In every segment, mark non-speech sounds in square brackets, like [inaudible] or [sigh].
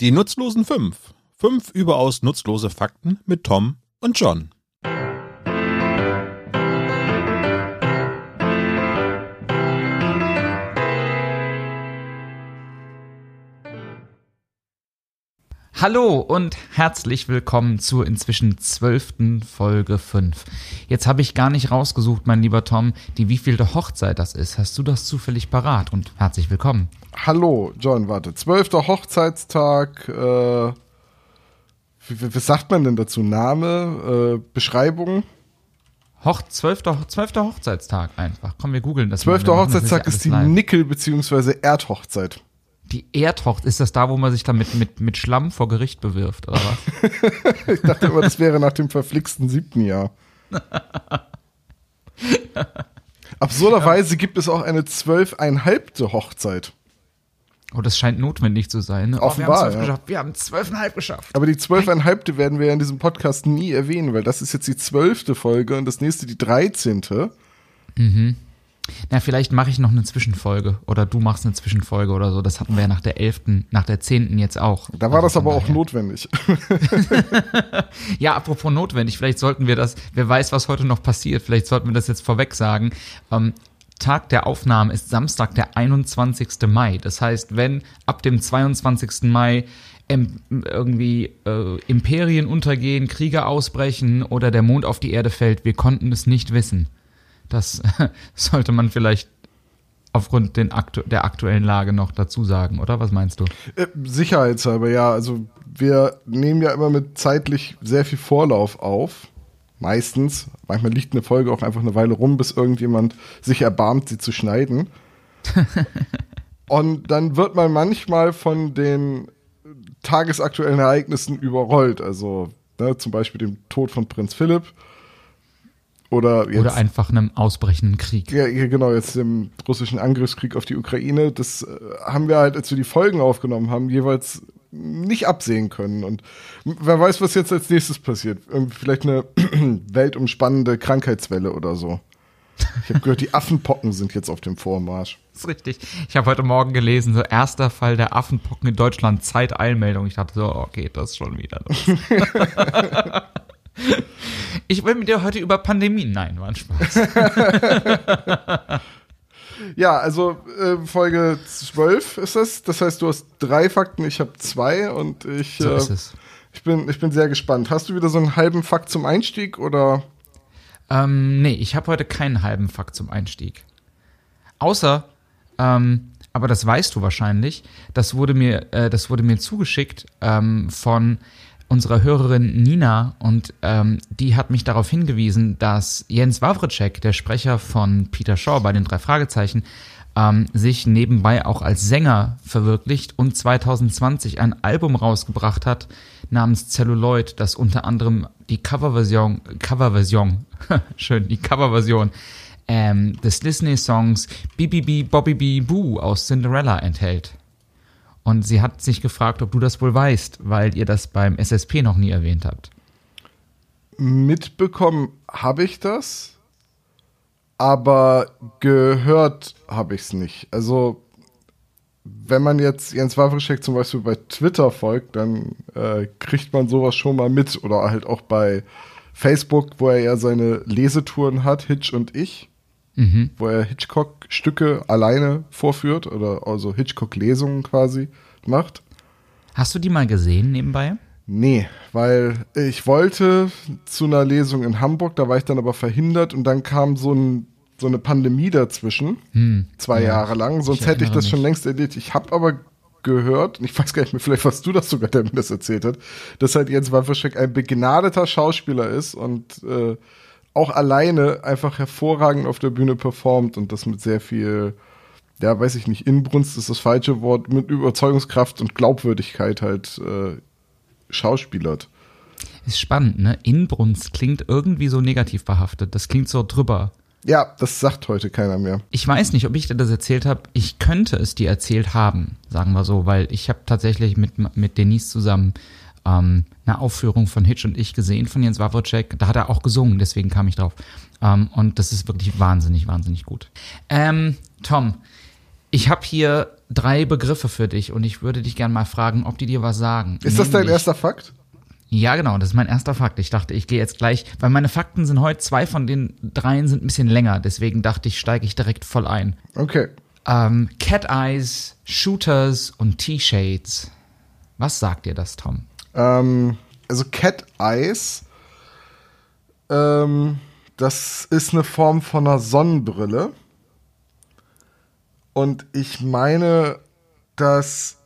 Die nutzlosen fünf. Fünf überaus nutzlose Fakten mit Tom und John. Hallo und herzlich willkommen zur inzwischen zwölften Folge 5. Jetzt habe ich gar nicht rausgesucht, mein lieber Tom, die wievielte Hochzeit das ist. Hast du das zufällig parat? Und herzlich willkommen. Hallo, John, warte. Zwölfter Hochzeitstag, äh, wie, wie sagt man denn dazu? Name, äh, Beschreibung? Hoch, zwölfter, zwölfter Hochzeitstag einfach. Komm, wir googeln das Zwölfter Hochzeitstag ist die. Nickel- bzw. Erdhochzeit. Die Erdhochzeit, ist das da, wo man sich dann mit, mit, mit Schlamm vor Gericht bewirft, oder was? [laughs] Ich dachte immer, das wäre nach dem verflixten siebten Jahr. [laughs] Absurderweise gibt es auch eine zwölfeinhalbte Hochzeit. Oh, das scheint notwendig zu sein. Ne? Oh, wir haben Offenbar, zwölf ja. geschafft. Wir haben zwölfeinhalb geschafft. Aber die zwölfeinhalbte werden wir ja in diesem Podcast nie erwähnen, weil das ist jetzt die zwölfte Folge und das nächste die dreizehnte. Na, vielleicht mache ich noch eine Zwischenfolge oder du machst eine Zwischenfolge oder so. Das hatten wir ja nach der elften, nach der zehnten jetzt auch. Da war Also das aber von auch daher. notwendig. [laughs] Ja, apropos notwendig, vielleicht sollten wir das, wer weiß, was heute noch passiert, vielleicht sollten wir das jetzt vorweg sagen. Ähm, Tag der Aufnahme ist Samstag, der 21. Mai. Das heißt, wenn ab dem 22. Mai irgendwie äh, Imperien untergehen, Kriege ausbrechen oder der Mond auf die Erde fällt, wir konnten es nicht wissen. Das [laughs] sollte man vielleicht aufgrund aktu der aktuellen Lage noch dazu sagen, oder? Was meinst du? Äh, Sicherheitshalber, ja. Also wir nehmen ja immer mit zeitlich sehr viel Vorlauf auf. Meistens. Manchmal liegt eine Folge auch einfach eine Weile rum, bis irgendjemand sich erbarmt, sie zu schneiden. [laughs] Und dann wird man manchmal von den tagesaktuellen Ereignissen überrollt. Also ne, zum Beispiel dem Tod von Prinz Philipp. Oder jetzt Oder einfach einem ausbrechenden Krieg. ja, genau, jetzt im russischen Angriffskrieg auf die Ukraine, das äh, haben wir halt, als wir die Folgen aufgenommen haben, jeweils nicht absehen können. Und wer weiß, was jetzt als nächstes passiert. Irgendwie Vielleicht eine [clears throat] weltumspannende Krankheitswelle oder so. Ich habe gehört, die Affenpocken sind jetzt auf dem Vormarsch. Das ist richtig. Ich habe heute Morgen gelesen, so erster Fall der Affenpocken in Deutschland, Zeiteilmeldung. Ich dachte so, okay, das ist schon wieder los. [laughs] [laughs] ich will mit dir heute über Pandemien. Nein, war ein Spaß. [laughs] Ja, also äh, Folge 12 ist es. Das heißt, du hast drei Fakten, ich habe zwei und ich, So äh, ist es. ich, bin, ich bin sehr gespannt. Hast du wieder so einen halben Fakt zum Einstieg oder? Ähm, nee, ich habe heute keinen halben Fakt zum Einstieg. Außer, ähm, aber das weißt du wahrscheinlich, das wurde mir, äh, das wurde mir zugeschickt ähm, von unserer Hörerin Nina und ähm, die hat mich darauf hingewiesen, dass Jens Wawritschek, der Sprecher von Peter Shaw bei den drei Fragezeichen, ähm, sich nebenbei auch als Sänger verwirklicht und 2020 ein Album rausgebracht hat namens Celluloid, das unter anderem die Coverversion, Coverversion, [laughs] schön, die Coverversion ähm, des Disney-Songs BBB Bobby Bee Boo aus Cinderella enthält. Und sie hat sich gefragt, ob du das wohl weißt, weil ihr das beim SSP noch nie erwähnt habt. Mitbekommen habe ich das, aber gehört habe ich es nicht. Also, wenn man jetzt Jens Wawrischek zum Beispiel bei Twitter folgt, dann äh, kriegt man sowas schon mal mit. Oder halt auch bei Facebook, wo er ja seine Lesetouren hat, Hitch und ich, Mhm. wo er Hitchcock-Stücke alleine vorführt oder also Hitchcock-Lesungen quasi macht. Hast du die mal gesehen nebenbei? Nee, weil ich wollte zu einer Lesung in Hamburg, da war ich dann aber verhindert und dann kam so, ein, so eine Pandemie dazwischen, zwei ja, Jahre lang, sonst ich hätte ich das schon mich. längst erledigt. Ich habe aber gehört, und ich weiß gar nicht mehr, vielleicht warst du das sogar, der mir das erzählt hat, dass halt Jens Wawrschek ein begnadeter Schauspieler ist und äh, auch alleine einfach hervorragend auf der Bühne performt und das mit sehr viel, ja, weiß ich nicht, Inbrunst ist das falsche Wort, mit Überzeugungskraft und Glaubwürdigkeit halt äh, schauspielert. Ist spannend, ne? Inbrunst klingt irgendwie so negativ behaftet. Das klingt so drüber. Ja, das sagt heute keiner mehr. Ich weiß nicht, ob ich dir das erzählt habe. Ich könnte es dir erzählt haben, sagen wir so, weil ich habe tatsächlich mit, mit Denise zusammen ähm, eine Aufführung von Hitch und ich gesehen von Jens Wawrczyk. Da hat er auch gesungen, deswegen kam ich drauf. Ähm, und das ist wirklich wahnsinnig, wahnsinnig gut. Ähm, Tom, ich habe hier drei Begriffe für dich und ich würde dich gerne mal fragen, ob die dir was sagen. Ist das dein Nämlich- erster Fakt? Ja, genau, das ist mein erster Fakt. Ich dachte, ich gehe jetzt gleich, weil meine Fakten sind heute, zwei von den dreien sind ein bisschen länger, deswegen dachte ich, steige ich direkt voll ein. Okay. Ähm, Cat Eyes, Shooters und T-Shades. Was sagt dir das, Tom? Ähm, also Cat Eyes, ähm, das ist eine Form von einer Sonnenbrille. Und ich meine, dass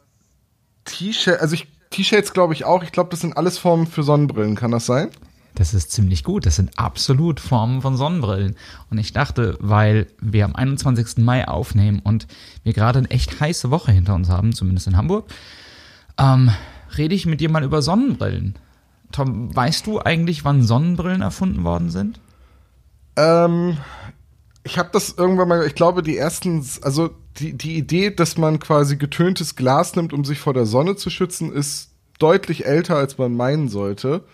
T-Shades, also T-Shades glaube ich auch, ich glaube, das sind alles Formen für Sonnenbrillen, kann das sein? Das ist ziemlich gut. Das sind absolut Formen von Sonnenbrillen. Und ich dachte, weil wir am 21. Mai aufnehmen und wir gerade eine echt heiße Woche hinter uns haben, zumindest in Hamburg, ähm, rede ich mit dir mal über Sonnenbrillen. Tom, weißt du eigentlich, wann Sonnenbrillen erfunden worden sind? Ähm, ich habe das irgendwann mal, ich glaube, die ersten, also die, die Idee, dass man quasi getöntes Glas nimmt, um sich vor der Sonne zu schützen, ist deutlich älter, als man meinen sollte.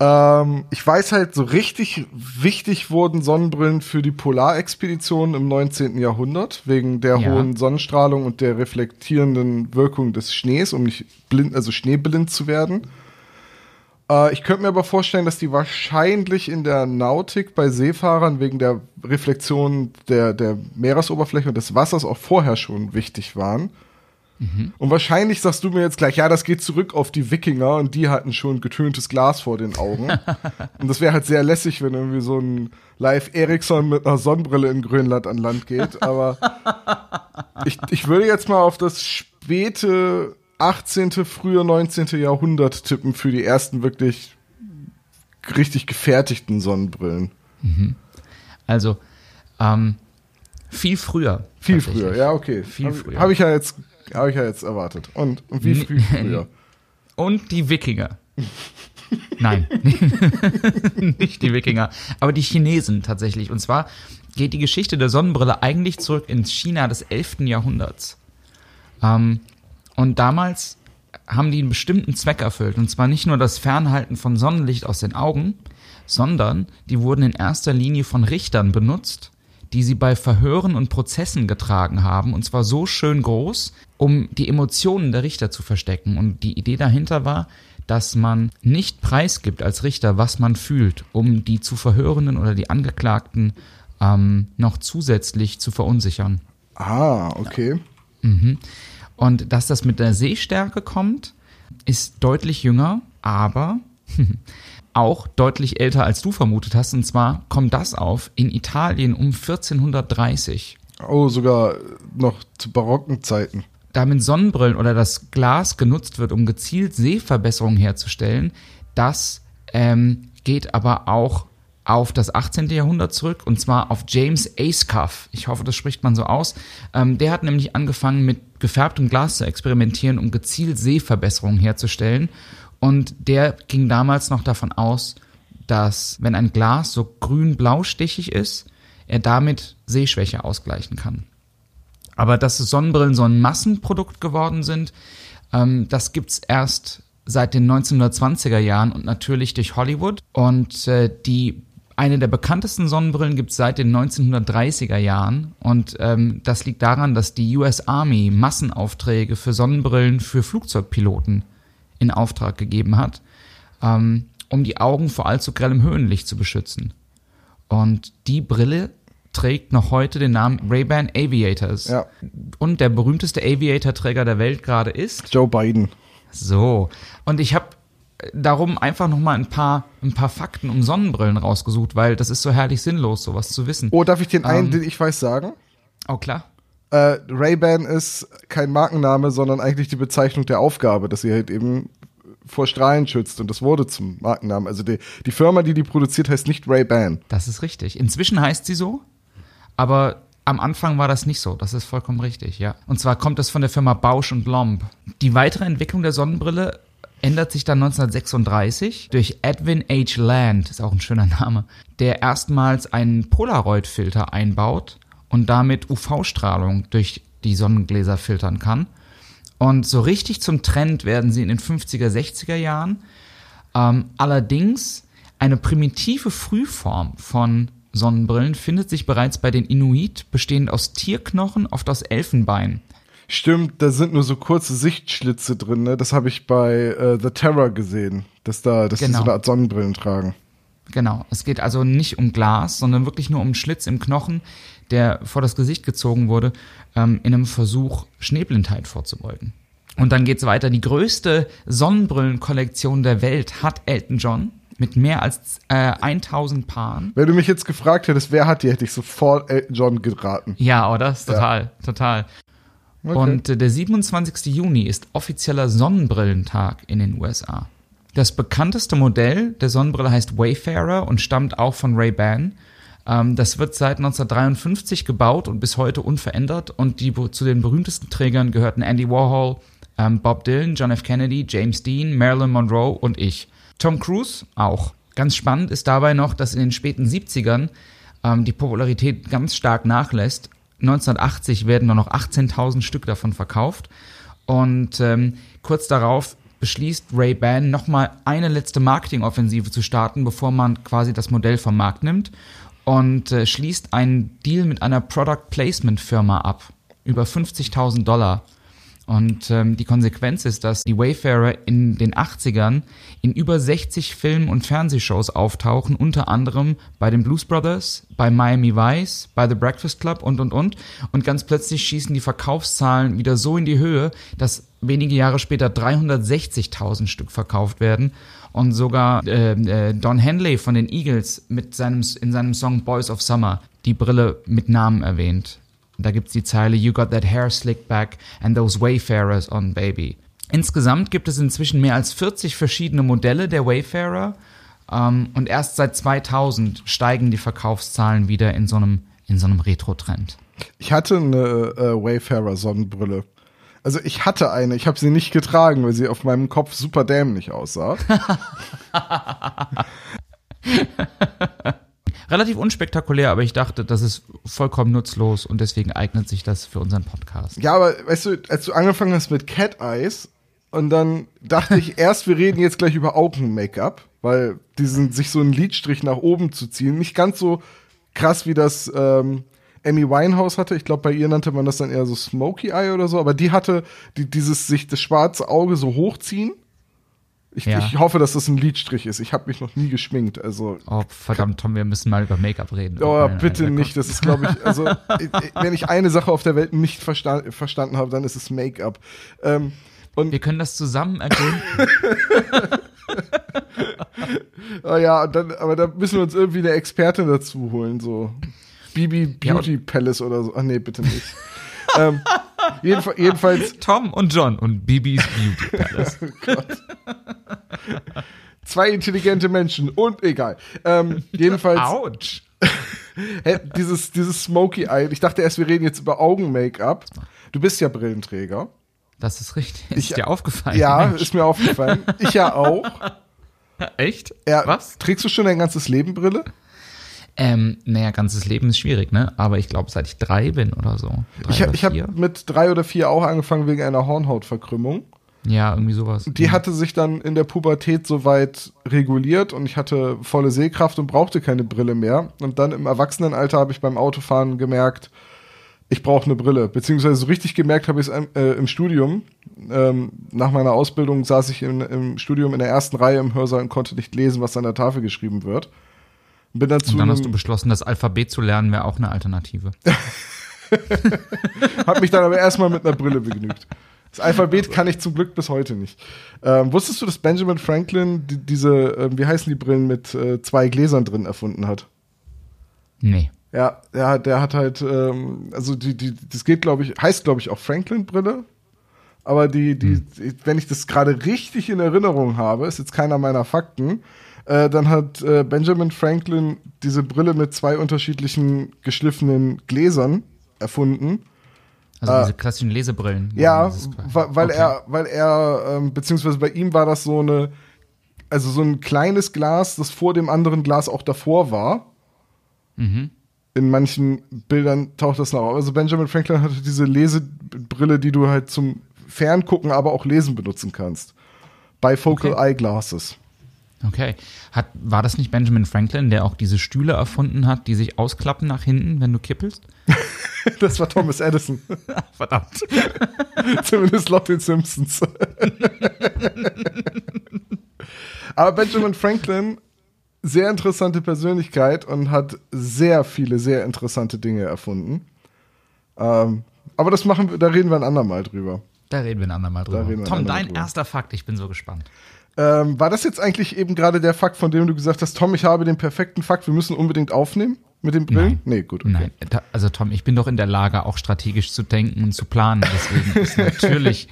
Ähm, ich weiß halt, so richtig wichtig wurden Sonnenbrillen für die Polarexpeditionen im 19. Jahrhundert, wegen der Ja. hohen Sonnenstrahlung und der reflektierenden Wirkung des Schnees, um nicht blind, also schneeblind zu werden. Äh, ich könnte mir aber vorstellen, dass die wahrscheinlich in der Nautik bei Seefahrern wegen der Reflexion der, der Meeresoberfläche und des Wassers auch vorher schon wichtig waren. Und wahrscheinlich sagst du mir jetzt gleich, ja, das geht zurück auf die Wikinger und die hatten schon getöntes Glas vor den Augen. [laughs] und das wäre halt sehr lässig, wenn irgendwie so ein Live Ericsson mit einer Sonnenbrille in Grönland an Land geht. Aber ich, ich würde jetzt mal auf das späte 18., frühe 19. Jahrhundert tippen für die ersten wirklich richtig gefertigten Sonnenbrillen. Also, ähm, viel früher. Viel früher, ja, okay. Viel Habe früher. hab ich ja jetzt, habe ich ja jetzt erwartet. Und, und wie viel früher? [laughs] Und die Wikinger. Nein, [laughs] nicht die Wikinger, aber die Chinesen tatsächlich. Und zwar geht die Geschichte der Sonnenbrille eigentlich zurück ins China des 11. Jahrhunderts. Ähm, und damals haben die einen bestimmten Zweck erfüllt. Und zwar nicht nur das Fernhalten von Sonnenlicht aus den Augen, sondern die wurden in erster Linie von Richtern benutzt, die sie bei Verhören und Prozessen getragen haben. Und zwar so schön groß, um die Emotionen der Richter zu verstecken. Und die Idee dahinter war, dass man nicht preisgibt als Richter, was man fühlt, um die zu Verhörenden oder die Angeklagten ähm, noch zusätzlich zu verunsichern. Ah, okay. Und dass das mit der Sehstärke kommt, ist deutlich jünger, aber [laughs] auch deutlich älter, als du vermutet hast. Und zwar kommt das auf in Italien um 1430. Oh, sogar noch zu barocken Zeiten. Da mit Sonnenbrillen oder das Glas genutzt wird, um gezielt Sehverbesserungen herzustellen, das ähm, geht aber auch auf das 18. Jahrhundert zurück und zwar auf James Ayscough. Ich hoffe, das spricht man so aus. Ähm, der hat nämlich angefangen mit gefärbtem Glas zu experimentieren, um gezielt Sehverbesserungen herzustellen. Und der ging damals noch davon aus, dass wenn ein Glas so grün-blau-stichig ist, er damit Sehschwäche ausgleichen kann. Aber dass Sonnenbrillen so ein Massenprodukt geworden sind, ähm, das gibt's erst seit den 1920er Jahren und natürlich durch Hollywood. Und äh, die eine der bekanntesten Sonnenbrillen gibt's seit den 1930er Jahren. Und ähm, das liegt daran, dass die US Army Massenaufträge für Sonnenbrillen für Flugzeugpiloten in Auftrag gegeben hat, ähm, um die Augen vor allzu grellem Höhenlicht zu beschützen. Und die Brille trägt noch heute den Namen Ray-Ban Aviators. Ja. Und der berühmteste Aviator-Träger der Welt gerade ist. Joe Biden. So. Und ich habe darum einfach noch mal ein paar, ein paar Fakten um Sonnenbrillen rausgesucht, weil das ist so herrlich sinnlos, sowas zu wissen. Oh, darf ich den einen, Ähm. den ich weiß, sagen? Oh, klar. Äh, Ray-Ban ist kein Markenname, sondern eigentlich die Bezeichnung der Aufgabe, dass sie halt eben vor Strahlen schützt und das wurde zum Markennamen. Also die, die Firma, die die produziert, heißt nicht Ray-Ban. Das ist richtig. Inzwischen heißt sie so, aber am Anfang war das nicht so. Das ist vollkommen richtig, ja. Und zwar kommt das von der Firma Bausch und Lomb. Die weitere Entwicklung der Sonnenbrille ändert sich dann 1936 durch Edwin H. Land, ist auch ein schöner Name, der erstmals einen Polaroid-Filter einbaut und damit UV-Strahlung durch die Sonnengläser filtern kann. Und so richtig zum Trend werden sie in den 50er, 60er Jahren. Ähm, allerdings eine primitive Frühform von Sonnenbrillen findet sich bereits bei den Inuit, bestehend aus Tierknochen, oft aus Elfenbein. Stimmt, da sind nur so kurze Sichtschlitze drin, ne? Das habe ich bei äh, The Terror gesehen, dass da, dass Genau. so eine Art Sonnenbrillen tragen. Genau. Es geht also nicht um Glas, sondern wirklich nur um einen Schlitz im Knochen, der vor das Gesicht gezogen wurde, ähm, in einem Versuch, Schneeblindheit vorzubeugen. Und dann geht's weiter. Die größte Sonnenbrillenkollektion der Welt hat Elton John mit mehr als äh, 1000 Paaren. Wenn du mich jetzt gefragt hättest, wer hat die, hätte ich sofort Elton John geraten. Ja, oder? Total, total. Okay. Und äh, der 27. Juni ist offizieller Sonnenbrillentag in den USA. Das bekannteste Modell der Sonnenbrille heißt Wayfarer und stammt auch von Ray-Ban. Ähm, das wird seit 1953 gebaut und bis heute unverändert. Und die, zu den berühmtesten Trägern gehörten Andy Warhol, ähm, Bob Dylan, John F. Kennedy, James Dean, Marilyn Monroe und ich. Tom Cruise auch. Ganz spannend ist dabei noch, dass in den späten 70ern ähm, die Popularität ganz stark nachlässt. 1980 werden nur noch 18.000 Stück davon verkauft. Und ähm, kurz darauf beschließt Ray-Ban nochmal eine letzte Marketingoffensive zu starten, bevor man quasi das Modell vom Markt nimmt und äh, schließt einen Deal mit einer Product Placement Firma ab. Über 50.000 Dollar. Und ähm, die Konsequenz ist, dass die Wayfarer in den 80ern in über 60 Film- und Fernsehshows auftauchen, unter anderem bei den Blues Brothers, bei Miami Vice, bei The Breakfast Club und, und, und. Und ganz plötzlich schießen die Verkaufszahlen wieder so in die Höhe, dass wenige Jahre später 360.000 Stück verkauft werden. Und sogar äh, äh, Don Henley von den Eagles mit seinem, in seinem Song Boys of Summer die Brille mit Namen erwähnt. Da gibt's die Zeile You got that hair slicked back and those Wayfarers on baby. Insgesamt gibt es inzwischen mehr als 40 verschiedene Modelle der Wayfarer ähm, und erst seit 2000 steigen die Verkaufszahlen wieder in so einem, in so einem Retro-Trend. Ich hatte eine äh, Wayfarer Sonnenbrille. Also ich hatte eine, ich habe sie nicht getragen, weil sie auf meinem Kopf super dämlich aussah. [laughs] Relativ unspektakulär, aber ich dachte, das ist vollkommen nutzlos und deswegen eignet sich das für unseren Podcast. ja, aber weißt du, als du angefangen hast mit Cat Eyes und dann dachte ich [laughs] erst, wir reden jetzt gleich über Augen-Make-up, weil diesen sich so einen Lidstrich nach oben zu ziehen, nicht ganz so krass wie das ähm, Amy Winehouse hatte. Ich glaube, bei ihr nannte man das dann eher so Smoky Eye oder so, aber die hatte die, dieses sich das schwarze Auge so hochziehen. Ich, Ja. ich hoffe, dass das ein Lidstrich ist. Ich habe mich noch nie geschminkt, also Oh, verdammt, Tom, wir müssen mal über Make-up reden. Oh, Nein, bitte nein, nicht. Das ist, glaube ich, also, [laughs] wenn ich eine Sache auf der Welt nicht versta verstanden habe, dann ist es Make-up. Ähm, und, Wir können das zusammen ergründen. oh [laughs] ja, dann, aber da müssen wir uns irgendwie eine Expertin dazu holen, so. Bibi Ja, Beauty Palace oder so. Ach nee, bitte nicht. [laughs] ähm, jedenfalls, jedenfalls Tom und John und Bibis Beauty [laughs] Palace. zwei intelligente Menschen und egal. Ähm, jedenfalls, Autsch. [laughs] hä, dieses, dieses Smoky Eye, ich dachte erst, wir reden jetzt über Augen-Make-up. Du bist ja Brillenträger. Das ist richtig. Ist Ich- dir aufgefallen? Ja, Mensch. ist mir aufgefallen. Ich ja auch. Echt? Ja, Was? Trägst du schon dein ganzes Leben Brille? Ähm, naja, ganzes Leben ist schwierig, ne? Aber ich glaube, seit ich drei bin oder so. Ich, habe mit drei oder vier auch angefangen wegen einer Hornhautverkrümmung. Ja, irgendwie sowas. Die hatte sich dann in der Pubertät soweit reguliert und ich hatte volle Sehkraft und brauchte keine Brille mehr. Und dann im Erwachsenenalter habe ich beim Autofahren gemerkt, ich brauche eine Brille. Beziehungsweise so richtig gemerkt habe ich es äh, im Studium. Ähm, nach meiner Ausbildung saß ich in, im Studium in der ersten Reihe im Hörsaal und konnte nicht lesen, was an der Tafel geschrieben wird. Bin dann zu Und dann hast du beschlossen, das Alphabet zu lernen wäre auch eine Alternative. [laughs] Hab mich dann aber erstmal mit einer Brille begnügt. Das Alphabet kann ich zum Glück bis heute nicht. Ähm, wusstest du, dass Benjamin Franklin die, diese, ähm, wie heißen die Brillen, mit äh, zwei Gläsern drin erfunden hat? Nee. Ja, der, hat- der hat halt, ähm, also die, die, das geht, glaube ich, heißt, glaube ich, auch Franklin-Brille. Aber die, die, die, wenn ich das gerade richtig in Erinnerung habe, ist jetzt keiner meiner Fakten, äh, dann hat äh, Benjamin Franklin diese Brille mit zwei unterschiedlichen geschliffenen Gläsern erfunden. Also Ah. diese klassischen Lesebrillen. Ja, weil okay. er, weil er, ähm, beziehungsweise bei ihm war das so eine, also so ein kleines Glas, das vor dem anderen Glas auch davor war. Mhm. In manchen Bildern taucht das noch auf. Also Benjamin Franklin hatte diese Lesebrille, die du halt zum Ferngucken, aber auch Lesen benutzen kannst. Bifocal Okay. Eyeglasses. Okay. Hat, war das nicht Benjamin Franklin, der auch diese Stühle erfunden hat, die sich ausklappen nach hinten, wenn du kippelst? [laughs] Das war Thomas Edison. [laughs] Verdammt. [laughs] Zumindest laut den Simpsons. Aber Benjamin Franklin, sehr interessante Persönlichkeit und hat sehr viele, sehr interessante Dinge erfunden. Ähm, aber das machen wir, da reden wir ein andermal drüber. Da reden wir ein andermal drüber. Tom, andermal dein drüber. erster Fakt, ich bin so gespannt. Ähm, war das jetzt eigentlich eben gerade der Fakt, von dem du gesagt hast, Tom, ich habe den perfekten Fakt, wir müssen unbedingt aufnehmen mit den Brillen? Nein. Nee, gut. Okay. Nein, also Tom, ich bin doch in der Lage, auch strategisch zu denken und zu planen. Deswegen ist [laughs] natürlich,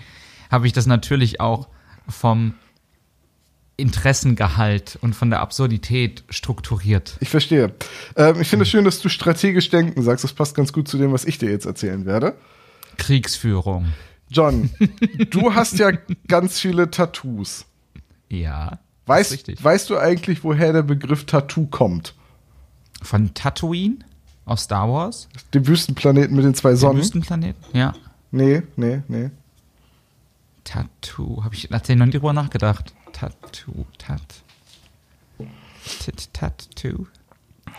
habe ich das natürlich auch vom Interessengehalt und von der Absurdität strukturiert. Ich verstehe. Ähm, ich finde es schön, dass du strategisch denken sagst. Das passt ganz gut zu dem, was ich dir jetzt erzählen werde. Kriegsführung. John, [laughs] du hast ja ganz viele Tattoos. Ja. Weißt, richtig. weißt du eigentlich, woher der Begriff Tattoo kommt? Von Tatooine aus Star Wars? Dem Wüstenplaneten mit den zwei Der Sonnen? Wüstenplanet? Ja. Nee, nee, nee. Tattoo. Habe ich tatsächlich noch nie drüber nachgedacht. Tattoo. Tat. Tit, Tattoo.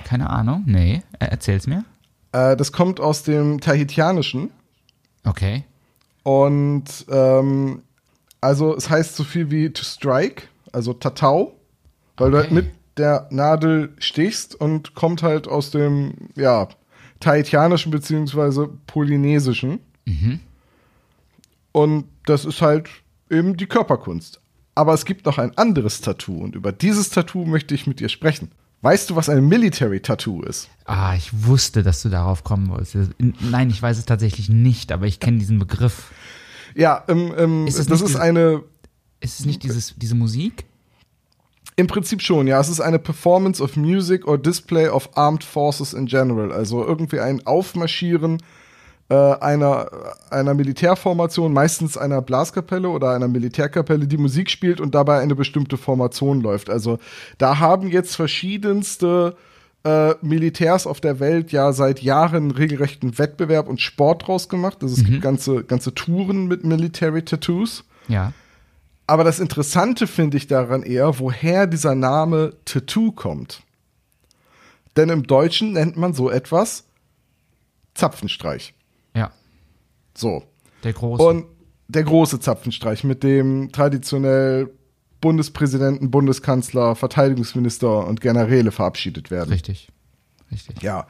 Keine Ahnung. Nee. Äh, erzähl's mir. Äh, das kommt aus dem Tahitianischen. Okay. Und ähm, also es heißt so viel wie to strike, also Tatau, weil du Okay. halt mit der Nadel stichst und kommt halt aus dem, ja, Tahitianischen beziehungsweise Polynesischen. Und das ist halt eben die Körperkunst. Aber es gibt noch ein anderes Tattoo und über dieses Tattoo möchte ich mit dir sprechen. Weißt du, was ein Military Tattoo ist? Ah, ich wusste, dass du darauf kommen wolltest. Nein, ich weiß es tatsächlich nicht, aber ich kenne diesen Begriff. Ja, ähm, ähm, Ist das, das ist diese- eine, Ist es nicht dieses, diese Musik? Im Prinzip schon, ja. Es ist eine Performance of Music or Display of Armed Forces in general. Also irgendwie ein Aufmarschieren äh, einer, einer Militärformation, meistens einer Blaskapelle oder einer Militärkapelle, die Musik spielt und dabei eine bestimmte Formation läuft. Also da haben jetzt verschiedenste äh, Militärs auf der Welt ja seit Jahren regelrechten Wettbewerb und Sport draus gemacht. Also es gibt ganze, ganze Touren mit Military Tattoos. Ja. Aber das Interessante finde ich daran eher, woher dieser Name Tattoo kommt. Denn im Deutschen nennt man so etwas Zapfenstreich. Ja. So. Der große. Und der große Zapfenstreich, mit dem traditionell Bundespräsidenten, Bundeskanzler, Verteidigungsminister und Generäle verabschiedet werden. Richtig. Richtig. Ja.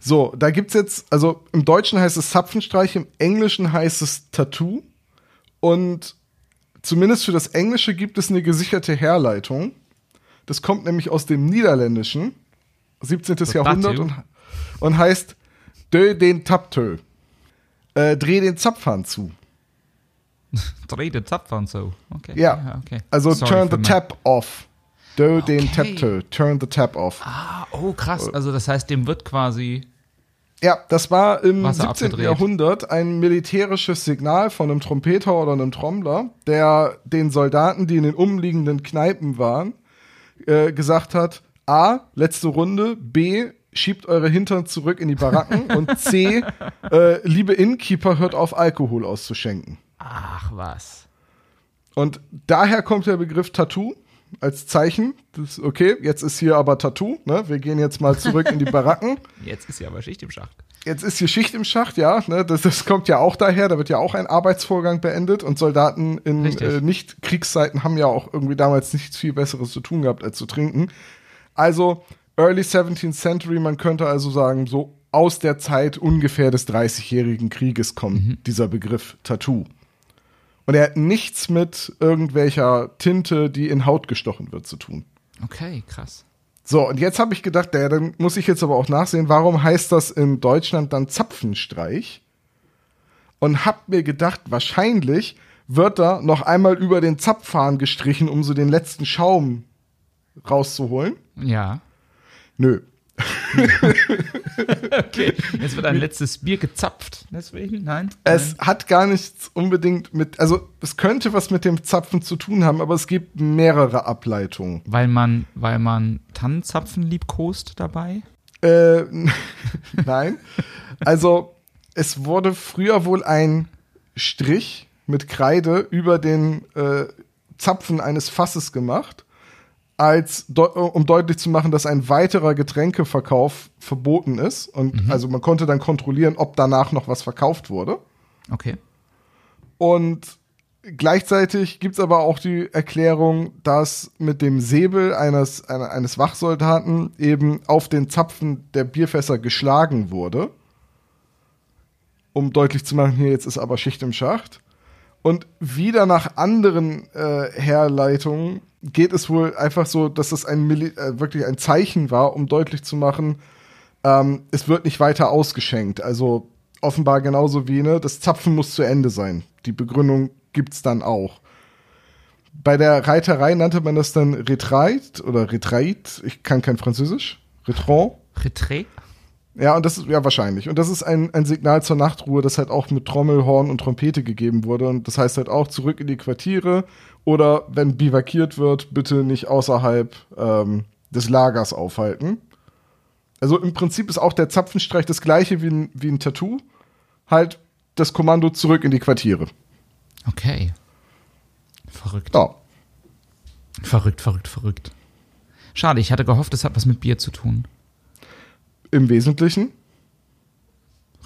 So, da gibt's jetzt, also im Deutschen heißt es Zapfenstreich, im Englischen heißt es Tattoo. Und zumindest für das Englische gibt es eine gesicherte Herleitung. Das kommt nämlich aus dem Niederländischen, 17. Jahrhundert, Tattoo. und, und heißt Dö den Taptö. Äh, dreh den Zapfhahn zu. [laughs] Dreh den Zapfer und so. Okay. Ja. okay. Also Sorry turn the tap off. Dö den Okay. Taptö. Turn the tap off. Ah, oh krass. Also das heißt, dem wird quasi. Ja, das war im Wasser 17. abgedreht. Jahrhundert ein militärisches Signal von einem Trompeter oder einem Trommler, der den Soldaten, die in den umliegenden Kneipen waren, äh, gesagt hat: A, letzte Runde, B, schiebt eure Hintern zurück in die Baracken und C, [laughs] äh, liebe Innkeeper, hört auf, Alkohol auszuschenken. Ach was. Und daher kommt der Begriff Tattoo als Zeichen. Das, okay, jetzt ist hier aber Tattoo. Ne? Wir gehen jetzt mal zurück in die Baracken. [laughs] Jetzt ist ja aber Schicht im Schacht. Jetzt ist hier Schicht im Schacht, ja. Ne? Das, das kommt ja auch daher. Da wird ja auch ein Arbeitsvorgang beendet und Soldaten in äh, Nicht-Kriegszeiten haben ja auch irgendwie damals nichts viel Besseres zu tun gehabt, als zu trinken. Also Early 17th Century, man könnte also sagen, so aus der Zeit ungefähr des 30-jährigen Krieges kommt dieser Begriff Tattoo. Und er hat nichts mit irgendwelcher Tinte, die in Haut gestochen wird, zu tun. Okay, krass. So, und jetzt habe ich gedacht, ja, dann muss ich jetzt aber auch nachsehen, warum heißt das in Deutschland dann Zapfenstreich? Und hab mir gedacht, wahrscheinlich wird da noch einmal über den Zapfhahn gestrichen, um so den letzten Schaum rauszuholen. Ja. Nö. [laughs] Okay. Jetzt wird ein letztes Bier gezapft. Deswegen? Nein? Es hat gar nichts unbedingt mit, also es könnte was mit dem Zapfen zu tun haben, aber es gibt mehrere Ableitungen. Weil man, weil man Tannenzapfen liebkost dabei? Äh, [laughs] nein. Also, es wurde früher wohl ein Strich mit Kreide über den äh, Zapfen eines Fasses gemacht. Als um deutlich zu machen, dass ein weiterer Getränkeverkauf verboten ist. Und also man konnte dann kontrollieren, ob danach noch was verkauft wurde. Okay. Und gleichzeitig gibt's aber auch die Erklärung, dass mit dem Säbel eines, eines Wachsoldaten eben auf den Zapfen der Bierfässer geschlagen wurde. Um deutlich zu machen, hier jetzt ist aber Schicht im Schacht. Und wieder nach anderen äh, Herleitungen geht es wohl einfach so, dass das ein Mili äh, wirklich ein Zeichen war, um deutlich zu machen, ähm, es wird nicht weiter ausgeschenkt. Also offenbar genauso wie, ne, das Zapfen muss zu Ende sein. Die Begründung gibt's dann auch. Bei der Reiterei nannte man das dann Retreit oder Retreit. Ich kann kein Französisch. Retron. Retrait? Ja, und das ist, ja, wahrscheinlich. Und das ist ein, ein Signal zur Nachtruhe, das halt auch mit Trommel, Horn und Trompete gegeben wurde. Und das heißt halt auch zurück in die Quartiere oder wenn bivakiert wird, bitte nicht außerhalb ähm, des Lagers aufhalten. Also im Prinzip ist auch der Zapfenstreich das gleiche wie ein, wie ein Tattoo. Halt das Kommando zurück in die Quartiere. Okay. Verrückt. Ja. Verrückt, verrückt, verrückt. Schade, ich hatte gehofft, es hat was mit Bier zu tun. Im Wesentlichen.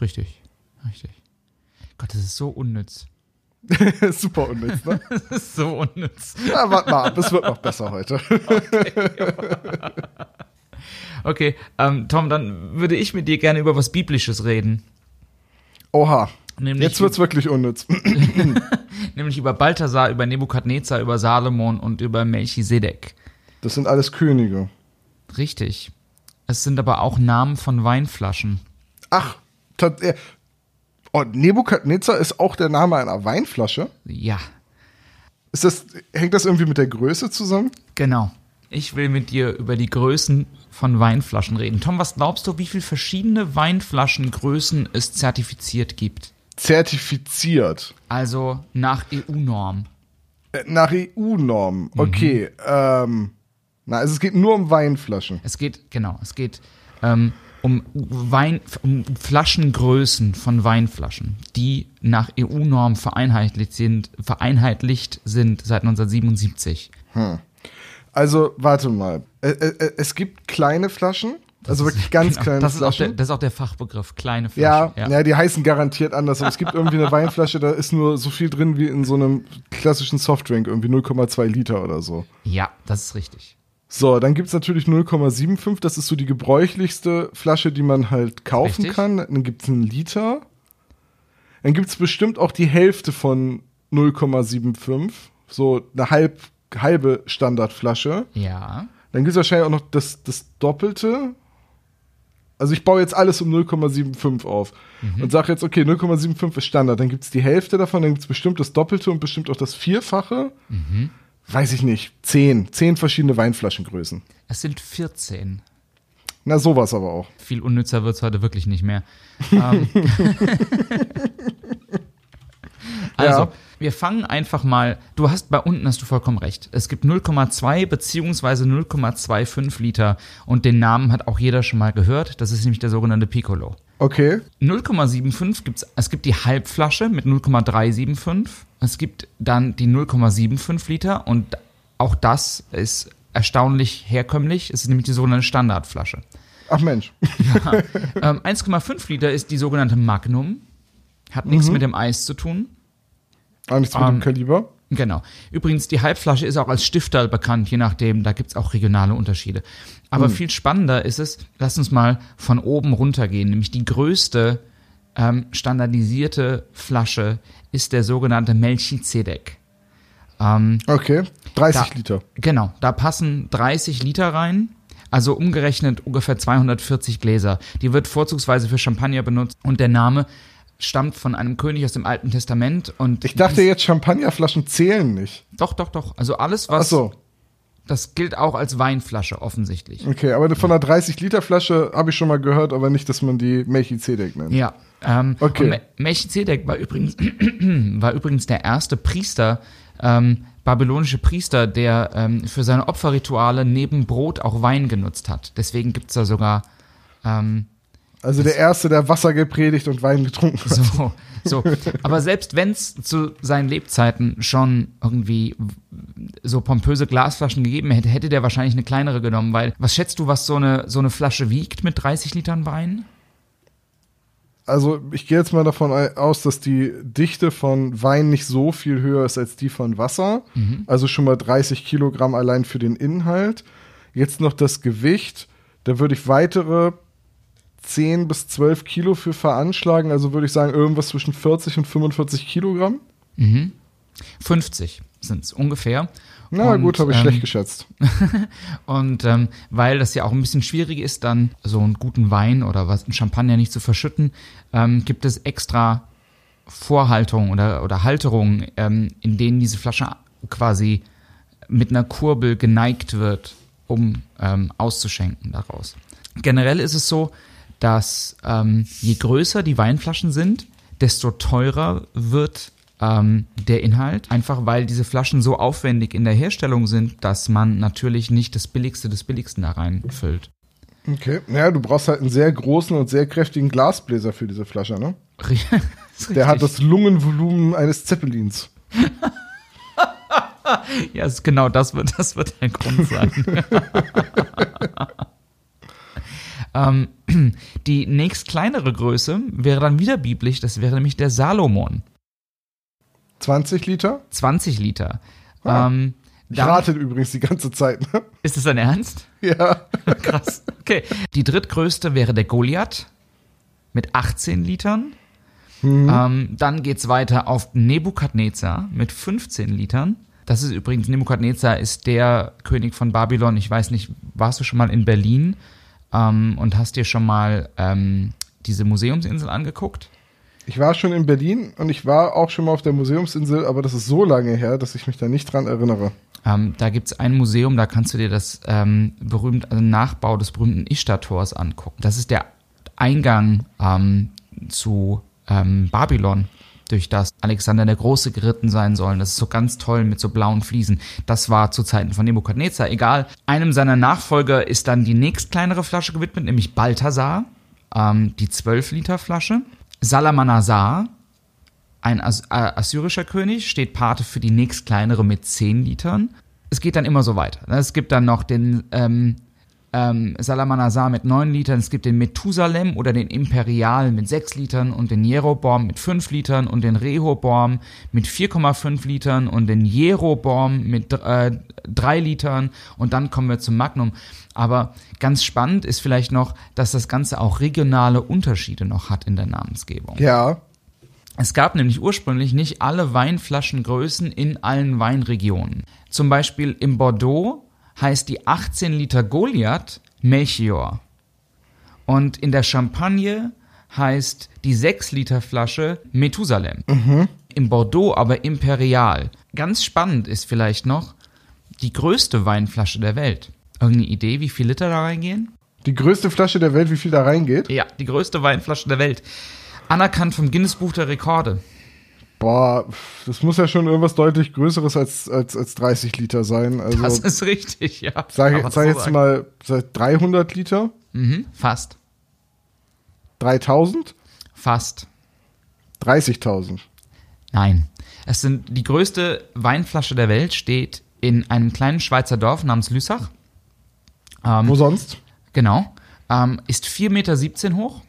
Richtig. Richtig. Gott, das ist so unnütz. [laughs] Super unnütz, ne? [laughs] So unnütz. Ja, warte mal ab, es wird noch besser heute. [laughs] Okay, ähm, Tom, dann würde ich mit dir gerne über was Biblisches reden. Oha. Nämlich, Jetzt wird's wirklich unnütz. nämlich über Balthasar, über Nebukadnezar, über Salomon und über Melchisedek. Das sind alles Könige. Richtig. Es sind aber auch Namen von Weinflaschen. Ach, äh, oh, Nebukadnezar ist auch der Name einer Weinflasche. Ja, Ist das, hängt das irgendwie mit der Größe zusammen? genau. Ich will mit dir über die Größen von Weinflaschen reden. Tom, was glaubst du, wie viele verschiedene Weinflaschengrößen es zertifiziert gibt? Zertifiziert. Also nach EU-Norm. Äh, nach EU-Norm. Okay. Ähm, na, also es geht nur um Weinflaschen. Es geht, genau, es geht ähm, um Wein, um Flaschengrößen von Weinflaschen, die nach EU-Norm vereinheitlicht sind, vereinheitlicht sind seit 1977. Also, warte mal. Es gibt kleine Flaschen. Also wirklich ganz [laughs] Genau, kleine das ist, auch der, Flaschen. das ist auch der Fachbegriff, kleine Ja, Flaschen. ja, die heißen garantiert anders. Aber es gibt irgendwie eine Weinflasche, da ist nur so viel drin wie in so einem klassischen Softdrink, irgendwie 0,2 Liter oder so. ja, das ist richtig. So, dann gibt's natürlich 0,75. Das ist so die gebräuchlichste Flasche, die man halt kaufen Richtig. kann. Dann gibt's einen Liter. Dann gibt's bestimmt auch die Hälfte von 0,75. So eine halb, halbe Standardflasche. Ja. Dann gibt's wahrscheinlich auch noch das, das Doppelte. Also ich baue jetzt alles um 0,75 auf und sage jetzt, okay, 0,75 ist Standard. Dann gibt's die Hälfte davon, dann gibt's bestimmt das Doppelte und bestimmt auch das Vierfache. Weiß ich nicht. Zehn. Zehn verschiedene Weinflaschengrößen. Es sind 14. Na, sowas aber auch. Viel unnützer wird es heute wirklich nicht mehr. [laughs] Ähm, also, Ja. wir fangen einfach mal. Du hast bei unten hast du vollkommen recht. Es gibt 0,2 beziehungsweise 0,25 Liter und den Namen hat auch jeder schon mal gehört. Das ist nämlich der sogenannte Piccolo. Okay. 0,75 gibt's, es gibt die Halbflasche mit 0,375. Es gibt dann die 0,75 Liter und auch das ist erstaunlich herkömmlich. Es ist nämlich die sogenannte Standardflasche. Ach Mensch. [laughs] Ähm, 1,5 Liter ist die sogenannte Magnum. Hat nichts mit dem Eis zu tun. Auch nichts mit Ähm, dem Kaliber. Genau. Übrigens, die Halbflasche ist auch als Stifterl bekannt, je nachdem, da gibt's auch regionale Unterschiede. Aber viel spannender ist es, lass uns mal von oben runtergehen, nämlich die größte ähm, standardisierte Flasche ist der sogenannte Melchizedek. Ähm, Okay. 30 da- Liter. Genau, da passen 30 Liter rein, also umgerechnet ungefähr 240 Gläser. Die wird vorzugsweise für Champagner benutzt und der Name stammt von einem König aus dem Alten Testament und Ich dachte jetzt, Champagnerflaschen zählen nicht. doch, doch, doch. Also alles, was so. Das gilt auch als Weinflasche offensichtlich. Okay, aber von einer 30 Liter Flasche habe ich schon mal gehört, aber nicht, dass man die Melchizedek nennt. Ja. Ähm, Okay. Melchizedek war übrigens, [clears throat] war übrigens der erste Priester, ähm, babylonische Priester, der ähm, für seine Opferrituale neben Brot auch Wein genutzt hat. Deswegen gibt's da sogar ähm, Also der erste, der Wasser gepredigt und Wein getrunken hat. so, so. Aber selbst wenn es zu seinen Lebzeiten schon irgendwie so pompöse Glasflaschen gegeben hätte, hätte der wahrscheinlich eine kleinere genommen, weil was schätzt du, was so eine, so eine Flasche wiegt mit 30 Litern Wein? Also ich gehe jetzt mal davon aus, dass die Dichte von Wein nicht so viel höher ist als die von Wasser. Mhm. Also schon mal 30 Kilogramm allein für den Inhalt. Jetzt noch das Gewicht. Da würde ich weitere 10 bis 12 Kilo für veranschlagen. Also würde ich sagen, irgendwas zwischen 40 und 45 Kilogramm. 50 sind es ungefähr. Na Und, gut, habe ich ähm, schlecht geschätzt. [laughs] Und ähm, weil das ja auch ein bisschen schwierig ist, dann so einen guten Wein oder was, einen Champagner nicht zu verschütten, ähm, gibt es extra Vorhaltungen oder, oder Halterungen, ähm, in denen diese Flasche quasi mit einer Kurbel geneigt wird, um ähm, auszuschenken daraus. Generell ist es so, dass ähm, je größer die Weinflaschen sind, desto teurer wird ähm, der Inhalt. Einfach weil diese Flaschen so aufwendig in der Herstellung sind, dass man natürlich nicht das Billigste des Billigsten da reinfüllt. Okay. Ja, du brauchst halt einen sehr großen und sehr kräftigen Glasbläser für diese Flasche, ne? [laughs] Der hat das Lungenvolumen eines Zeppelins. [laughs] Ja, ist genau das wird, das wird ein Grund sein. [laughs] ähm, [clears throat] die nächst kleinere Größe wäre dann wieder biblisch, das wäre nämlich der Salomon. 20 Liter? 20 Liter. Ah. Ähm, Ich rate übrigens die ganze Zeit, ne? ist das dein Ernst? [laughs] Ja. [laughs] Krass. Okay. Die drittgrößte wäre der Goliath mit 18 Litern. Ähm, dann geht's weiter auf Nebukadnezar mit 15 Litern. Das ist übrigens, Nebukadnezar ist der König von Babylon. Ich weiß nicht, warst du schon mal in Berlin ähm, und hast dir schon mal ähm, diese Museumsinsel angeguckt? Ich war schon in Berlin und ich war auch schon mal auf der Museumsinsel, aber das ist so lange her, dass ich mich da nicht dran erinnere. Ähm, da gibt's ein Museum, da kannst du dir das ähm, berühmt, also Nachbau des berühmten Ishtar-Tors angucken. Das ist der Eingang ähm, zu ähm, Babylon, durch das Alexander der Große geritten sein soll. Das ist so ganz toll mit so blauen Fliesen. Das war zu Zeiten von Nebukadnezar. Egal. Einem seiner Nachfolger ist dann die nächst kleinere Flasche gewidmet, nämlich Balthasar, ähm, die 12-Liter-Flasche. Salamanasar, ein As äh, assyrischer König, steht Pate für die nächst kleinere mit 10 Litern. Es geht dann immer so weiter. Es gibt dann noch den ähm, ähm, Salamanasar mit 9 Litern, es gibt den Methusalem oder den Imperial mit 6 Litern und den Jeroboam mit 5 Litern und den Rehoboam mit 4,5 Litern und den Jeroboam mit äh, 3 Litern und dann kommen wir zum Magnum. Aber ganz spannend ist vielleicht noch, dass das Ganze auch regionale Unterschiede noch hat in der Namensgebung. Ja. Es gab nämlich ursprünglich nicht alle Weinflaschengrößen in allen Weinregionen. Zum Beispiel im Bordeaux heißt die 18 Liter Goliath Melchior. Und in der Champagne heißt die 6 Liter Flasche Methusalem. Im Bordeaux aber Imperial. Ganz spannend ist vielleicht noch die größte Weinflasche der Welt. Irgendeine Idee, wie viel Liter da reingehen? Die größte Flasche der Welt, wie viel da reingeht? Ja, die größte Weinflasche der Welt. Anerkannt vom Guinness Buch der Rekorde. Boah, das muss ja schon irgendwas deutlich Größeres als, als, als 30 Liter sein. Also Das ist richtig, ja. sag, sag so jetzt sagen. mal seit 300 Liter, Mhm, fast. 3000, Fast. 30.000. Nein. Es sind die größte Weinflasche der Welt steht in einem kleinen Schweizer Dorf namens Lüssach. Ähm, Wo sonst? Genau. Ähm, ist 4,17 Meter hoch.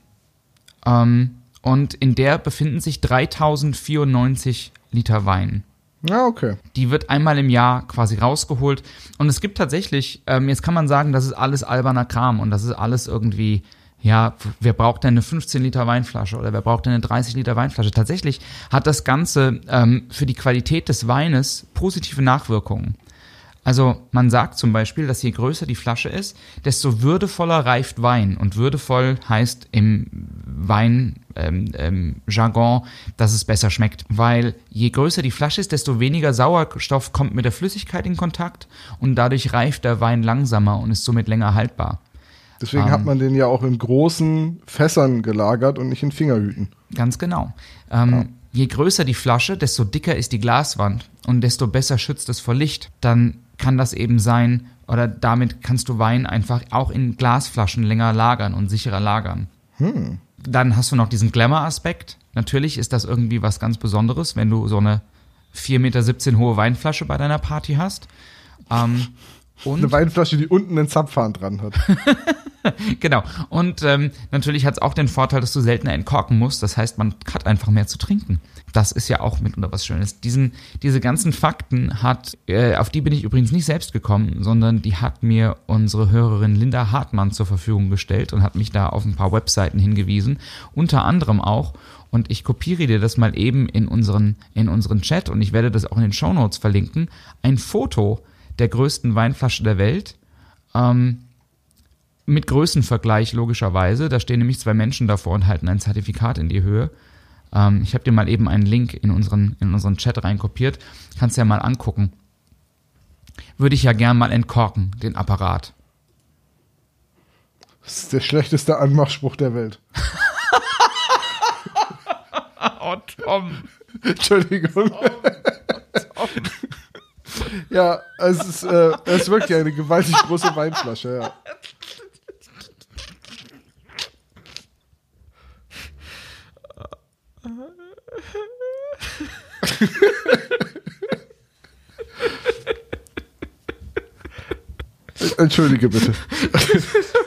Ähm, und in der befinden sich 3094 Liter Wein. Ja, okay. Die wird einmal im Jahr quasi rausgeholt. Und es gibt tatsächlich, ähm, jetzt kann man sagen, das ist alles alberner Kram und das ist alles irgendwie, ja, wer braucht denn eine 15 Liter Weinflasche oder wer braucht denn eine 30 Liter Weinflasche? Tatsächlich hat das Ganze ähm, für die Qualität des Weines positive Nachwirkungen. Also man sagt zum Beispiel, dass je größer die Flasche ist, desto würdevoller reift Wein. Und würdevoll heißt im Wein ähm, ähm, Jargon, dass es besser schmeckt. Weil je größer die Flasche ist, desto weniger Sauerstoff kommt mit der Flüssigkeit in Kontakt und dadurch reift der Wein langsamer und ist somit länger haltbar. Deswegen Ähm. hat man den ja auch in großen Fässern gelagert und nicht in Fingerhüten. Ganz genau. Ähm, Je größer die Flasche, desto dicker ist die Glaswand und desto besser schützt es vor Licht. Dann kann das eben sein, oder damit kannst du Wein einfach auch in Glasflaschen länger lagern und sicherer lagern. Dann hast du noch diesen Glamour-Aspekt. Natürlich ist das irgendwie was ganz Besonderes, wenn du so eine 4,17 Meter hohe Weinflasche bei deiner Party hast. Ähm, [laughs] und Eine Weinflasche, die unten einen Zapfhahn dran hat. [laughs] Genau. Und ähm, natürlich hat es auch den Vorteil, dass du seltener entkorken musst. Das heißt, man hat einfach mehr zu trinken. Das ist ja auch mitunter was Schönes. Diesen, diese ganzen Fakten hat, äh, auf die bin ich übrigens nicht selbst gekommen, sondern die hat mir unsere Hörerin Linda Hartmann zur Verfügung gestellt und hat mich da auf ein paar Webseiten hingewiesen. Unter anderem auch, und ich kopiere dir das mal eben in unseren, in unseren Chat und ich werde das auch in den Show Notes verlinken, ein Foto der größten Weinflasche der Welt. Ähm, mit Größenvergleich logischerweise. Da stehen nämlich zwei Menschen davor und halten ein Zertifikat in die Höhe. Ähm, ich habe dir mal eben einen Link in unseren, in unseren Chat reinkopiert. Kannst ja mal angucken. Würde ich ja gern mal entkorken, den Apparat. Das ist der schlechteste Anmachspruch der Welt. [laughs] Oh, Tom. Entschuldigung. ja, es ist, äh, es ist wirklich eine gewaltig große Weinflasche, ja. Entschuldige bitte.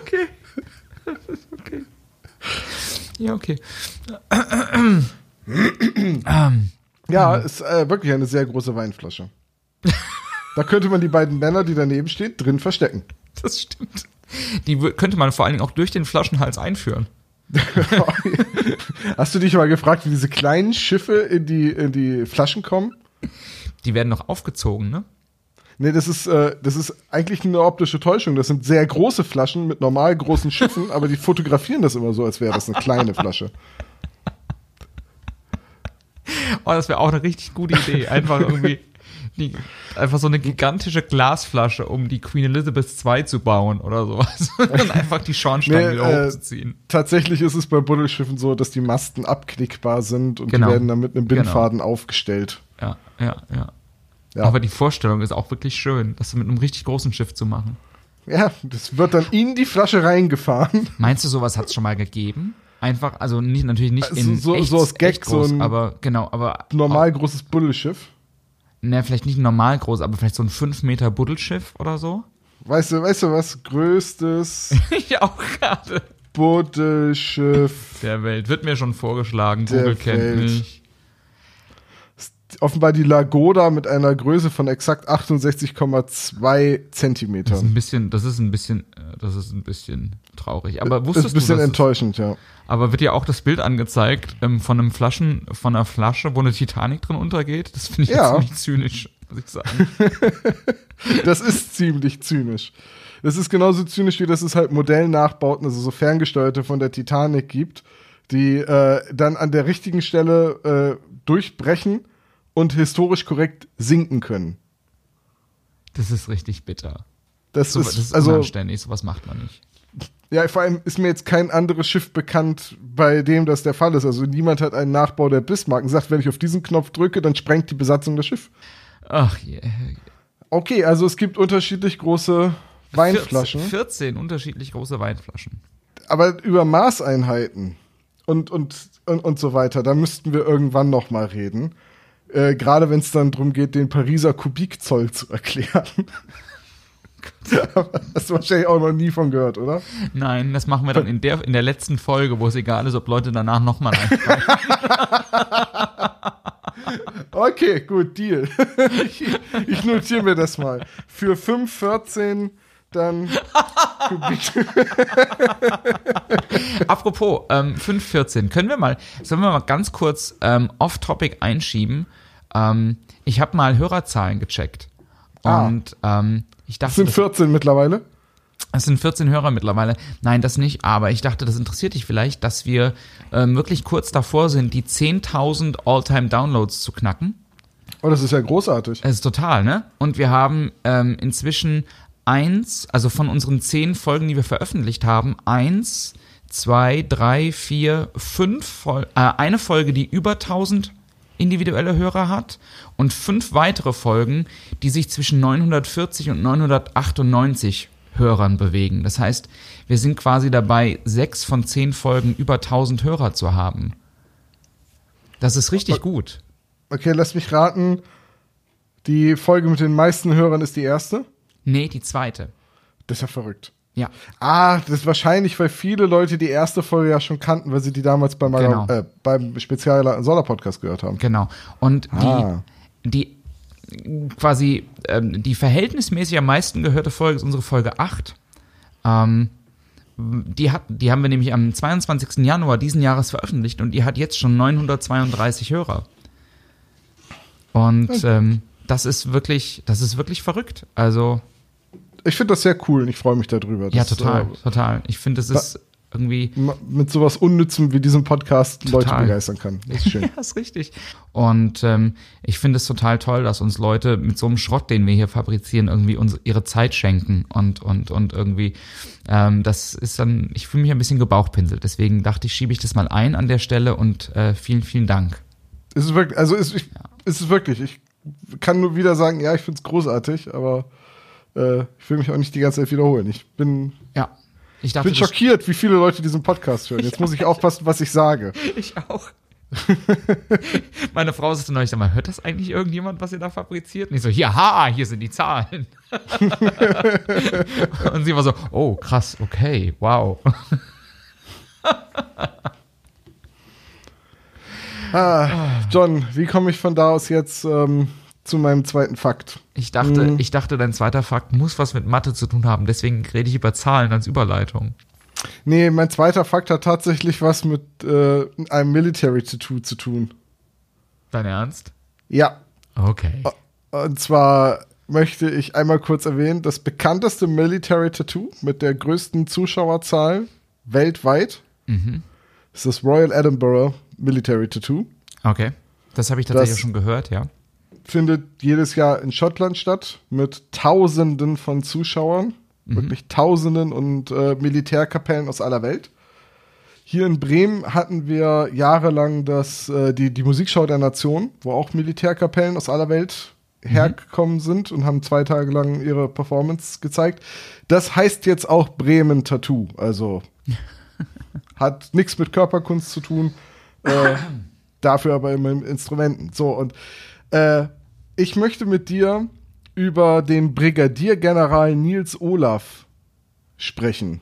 okay. Das ist okay. Ja, okay. Ja, ist äh, wirklich eine sehr große Weinflasche. Da könnte man die beiden Männer, die daneben stehen, drin verstecken. Das stimmt. Die könnte man vor allen Dingen auch durch den Flaschenhals einführen. [laughs] Hast du dich mal gefragt, wie diese kleinen Schiffe in die, in die Flaschen kommen? Die werden noch aufgezogen, ne? Nee, das ist, äh, das ist eigentlich eine optische Täuschung. Das sind sehr große Flaschen mit normal großen Schiffen, [laughs] aber die fotografieren das immer so, als wäre das eine kleine Flasche. Oh, das wäre auch eine richtig gute Idee. Einfach irgendwie die, einfach so eine gigantische Glasflasche, um die Queen Elizabeth II zu bauen oder sowas. [laughs] Und dann einfach die Schornsteine Nee, wieder äh, hochzuziehen. Tatsächlich ist es bei Buddelschiffen so, dass die Masten abknickbar sind und Genau. die werden dann mit einem Bindfaden aufgestellt. Ja, ja, ja, Ja. Aber die Vorstellung ist auch wirklich schön, das mit einem richtig großen Schiff zu machen. ja, das wird dann in die Flasche reingefahren. Meinst du, sowas hat es schon mal gegeben? Einfach, also nicht, natürlich nicht Also in so- echt, so aus Gag, groß, so ein- aber genau, aber Normal großes Buddelschiff. ne, vielleicht nicht normal groß, aber vielleicht so ein 5 Meter Buddelschiff oder so. Weißt du, weißt du was? Größtes [laughs] ich auch gerade. Buddelschiff. Der Welt. Wird mir schon vorgeschlagen. Google kennt mich. Offenbar die Lagoda mit einer Größe von exakt 68,2 Das ist Zentimetern. ein bisschen, das ist ein bisschen, äh, das ist ein bisschen traurig. Aber Das wusstest ist ein bisschen du, enttäuschend, ja. aber wird ja auch das Bild angezeigt ähm, von einem Flaschen, von einer Flasche, wo eine Titanic drin untergeht? Das finde ich Ja. ziemlich zynisch, muss ich sagen. [laughs] Das ist ziemlich zynisch. Das ist genauso zynisch, wie dass es halt Modellnachbauten, also so ferngesteuerte von der Titanic gibt, die äh, dann an der richtigen Stelle äh, durchbrechen und historisch korrekt sinken können. Das ist richtig bitter. Das, So, ist, das ist also unanständig, sowas macht man nicht. ja, vor allem ist mir jetzt kein anderes Schiff bekannt, bei dem das der Fall ist. Also niemand hat einen Nachbau der Bismarck und sagt, wenn ich auf diesen Knopf drücke, dann sprengt die Besatzung das Schiff. Ach je. Okay, also es gibt unterschiedlich große Weinflaschen. 14, 14 unterschiedlich große Weinflaschen. aber über Maßeinheiten und, und, und, und so weiter, da müssten wir irgendwann noch mal reden. Äh, Gerade wenn es dann darum geht, den Pariser Kubikzoll zu erklären. [laughs] [laughs] Hast du wahrscheinlich auch noch nie von gehört, oder? Nein, das machen wir dann in der, in der letzten Folge, wo es egal ist, ob Leute danach nochmal einsteigen. [laughs] Okay, gut, Deal. ich, ich notiere mir das mal. Für 5,14 dann. [laughs] Apropos, ähm, 514, können wir mal, sollen wir mal ganz kurz ähm, off-topic einschieben? Ähm, ich habe mal Hörerzahlen gecheckt. Ah. Und ähm, ich Es dachte, sind das, 14 mittlerweile. es sind 14 Hörer mittlerweile. Nein, das nicht, aber ich dachte, das interessiert dich vielleicht, dass wir ähm, wirklich kurz davor sind, die 10.000 All-Time-Downloads zu knacken. Oh, das ist ja großartig. Es ist total, ne? Und wir haben ähm, inzwischen eins, also von unseren zehn Folgen, die wir veröffentlicht haben, eins, zwei, drei, vier, fünf, Fol äh, eine Folge, die über 1000 individuelle Hörer hat und fünf weitere Folgen, die sich zwischen 940 und 998 Hörern bewegen. Das heißt, wir sind quasi dabei, sechs von zehn Folgen über 1000 Hörer zu haben. Das ist richtig gut. Okay, lass mich raten. Die Folge mit den meisten Hörern ist die erste. Nee, die zweite. Das ist ja verrückt. Ja. Ah, das ist wahrscheinlich, weil viele Leute die erste Folge ja schon kannten, weil sie die damals beim, Genau. äh, beim Spezial Solar Podcast gehört haben. Genau. Und Ah. die, die quasi ähm, die verhältnismäßig am meisten gehörte Folge ist unsere Folge 8. Ähm, die, hat, die haben wir nämlich am 22. Januar diesen Jahres veröffentlicht und die hat jetzt schon 932 Hörer. Und ähm, das ist wirklich, das ist wirklich verrückt. Also, Ich finde das sehr cool und ich freue mich darüber. ja, total, äh, total. Ich finde, es ist irgendwie. mit sowas Unnützem wie diesem Podcast Leute Total. begeistern kann. Das ist [laughs] schön. Ja, ist richtig. Und ähm, ich finde es total toll, dass uns Leute mit so einem Schrott, den wir hier fabrizieren, irgendwie uns ihre Zeit schenken und und und irgendwie ähm, das ist dann, ich fühle mich ein bisschen gebauchpinselt. Deswegen dachte ich, schiebe ich das mal ein an der Stelle und äh, vielen, vielen Dank. Es ist wirklich, also es, ich, es ist wirklich, ich kann nur wieder sagen, ja, ich finde es großartig, aber äh, ich will mich auch nicht die ganze Zeit wiederholen. Ich bin, Ja. Ich ich dachte, bin schockiert, wie viele Leute diesen Podcast hören. Jetzt [laughs] muss ich aufpassen, was ich sage. [laughs] Ich auch. [laughs] Meine Frau sagte neulich, sag mal, hört das eigentlich irgendjemand, was ihr da fabriziert? Und ich so, ja, ha, hier sind die Zahlen. und sie war so, oh, krass, okay, wow. Ah, John, wie komme ich von da aus jetzt ähm, zu meinem zweiten Fakt? Ich dachte, Mhm. ich dachte, dein zweiter Fakt muss was mit Mathe zu tun haben, deswegen rede ich über Zahlen als Überleitung. Nee, mein zweiter Fakt hat tatsächlich was mit äh, einem Military Tattoo zu tun. Dein Ernst? Ja, Okay. und zwar möchte ich einmal kurz erwähnen, das bekannteste Military Tattoo mit der größten Zuschauerzahl weltweit Mhm. ist das Royal Edinburgh Military Tattoo. Okay. Das habe ich tatsächlich Das- schon gehört, ja. Findet jedes Jahr in Schottland statt mit Tausenden von Zuschauern, wirklich Tausenden und äh, Militärkapellen aus aller Welt. Hier in Bremen hatten wir jahrelang das, äh, die, die Musikschau der Nation, wo auch Militärkapellen aus aller Welt hergekommen sind und haben zwei Tage lang ihre Performance gezeigt. Das heißt jetzt auch Bremen Tattoo. Also [laughs] hat nichts mit Körperkunst zu tun, äh, [coughs] dafür aber immer mit Instrumenten. So, und äh, ich möchte mit dir über den Brigadiergeneral Nils Olaf sprechen.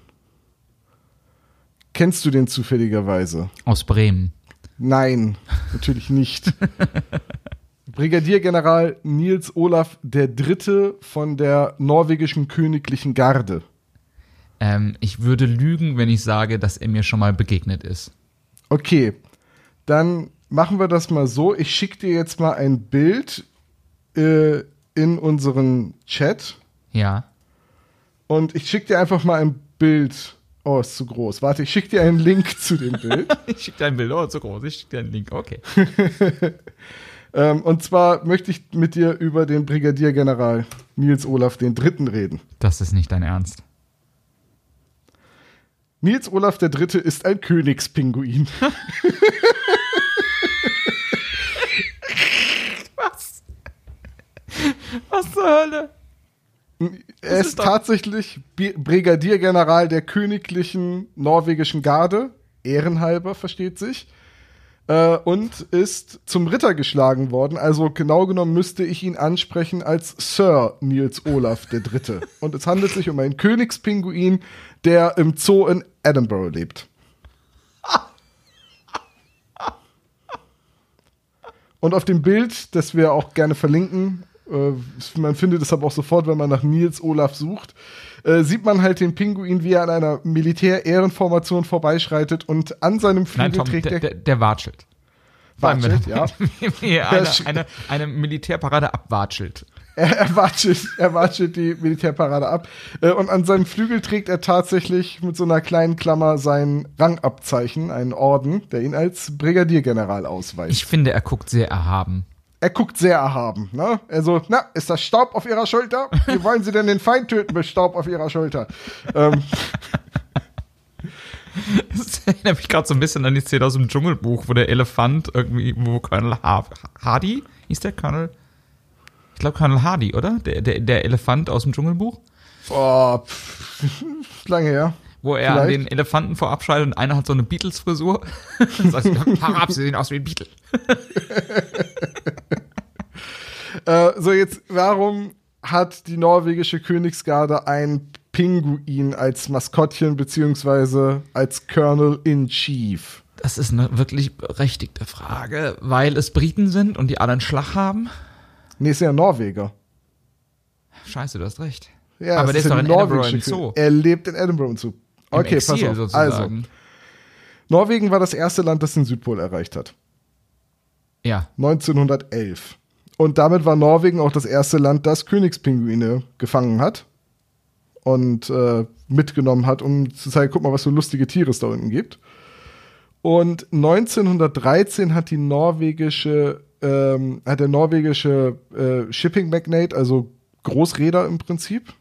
Kennst du den zufälligerweise? Aus Bremen. Nein, natürlich nicht. [laughs] Brigadiergeneral Nils Olaf der Dritte von der norwegischen königlichen Garde. Ähm, ich würde lügen, wenn ich sage, dass er mir schon mal begegnet ist. Okay, dann machen wir das mal so. Ich schicke dir jetzt mal ein Bild äh, in unseren Chat Ja. und ich schicke dir einfach mal ein Bild. Oh, ist zu groß. Warte, ich schicke dir einen Link zu dem Bild. [laughs] Ich schicke dir ein Bild, oh, so groß, ich schicke dir einen Link, okay. [laughs] ähm, und zwar möchte ich mit dir über den Brigadiergeneral Nils Olaf den Dritten reden. Das ist nicht dein Ernst. Nils Olaf der Dritte ist ein Königspinguin. [laughs] Was zur Hölle? Er ist, ist tatsächlich Brigadiergeneral der königlichen norwegischen Garde, ehrenhalber, versteht sich, äh, und ist zum Ritter geschlagen worden. Also genau genommen müsste ich ihn ansprechen als Sir Niels Olaf der Dritte. [laughs] Und es handelt sich um einen Königspinguin, der im Zoo in Edinburgh lebt. Und auf dem Bild, das wir auch gerne verlinken, man findet es aber auch sofort, wenn man nach Nils Olaf sucht, äh, sieht man halt den Pinguin, wie er an einer Militär-Ehrenformation vorbeischreitet und an seinem Flügel Nein, Tom, trägt der, er der, der watschelt. Watschelt, ja. [laughs] Er eine, eine, eine Militärparade abwatschelt. Er, er, watschelt, er watschelt die Militärparade ab. Äh, und an seinem Flügel trägt er tatsächlich mit so einer kleinen Klammer sein Rangabzeichen, einen Orden, der ihn als Brigadiergeneral ausweist. Ich finde, er guckt sehr erhaben. Er guckt sehr erhaben. Ne? Also, na, ist das Staub auf Ihrer Schulter? Wie wollen Sie denn den Feind töten mit Staub auf Ihrer Schulter? ähm, [laughs] Das erinnert mich gerade so ein bisschen an die Szene aus dem Dschungelbuch, wo der Elefant irgendwie, wo Colonel ha Hardy, hieß der Colonel? Ich glaube Colonel Hardy, oder? Der, der, der Elefant aus dem Dschungelbuch? oh, pff, [laughs] ist lange her. Wo er Vielleicht. den Elefanten vorabschreitet und einer hat so eine Beatles-Frisur. Sagt, Haar ab, sie sehen aus wie ein Beatle. [laughs] Äh, so, jetzt, warum hat die norwegische Königsgarde ein Pinguin als Maskottchen beziehungsweise als Colonel in Chief? Das ist eine wirklich berechtigte Frage, weil es Briten sind und die alle einen Schlag haben. Nee, ist ja ein Norweger. Scheiße, du hast recht. Ja, Aber das der ist doch ja in Edinburgh im Zoo. Er lebt in Edinburgh im Zoo. Okay, Exil pass auf. Also, sozusagen. Norwegen war das erste Land, das den Südpol erreicht hat. Ja, 1911. Und damit war Norwegen auch das erste Land, das Königspinguine gefangen hat und äh, mitgenommen hat, um zu zeigen, guck mal, was für lustige Tiere es da unten gibt. Und 1913 hat die norwegische, ähm, hat der norwegische äh, Shipping Magnate, also Großräder im Prinzip,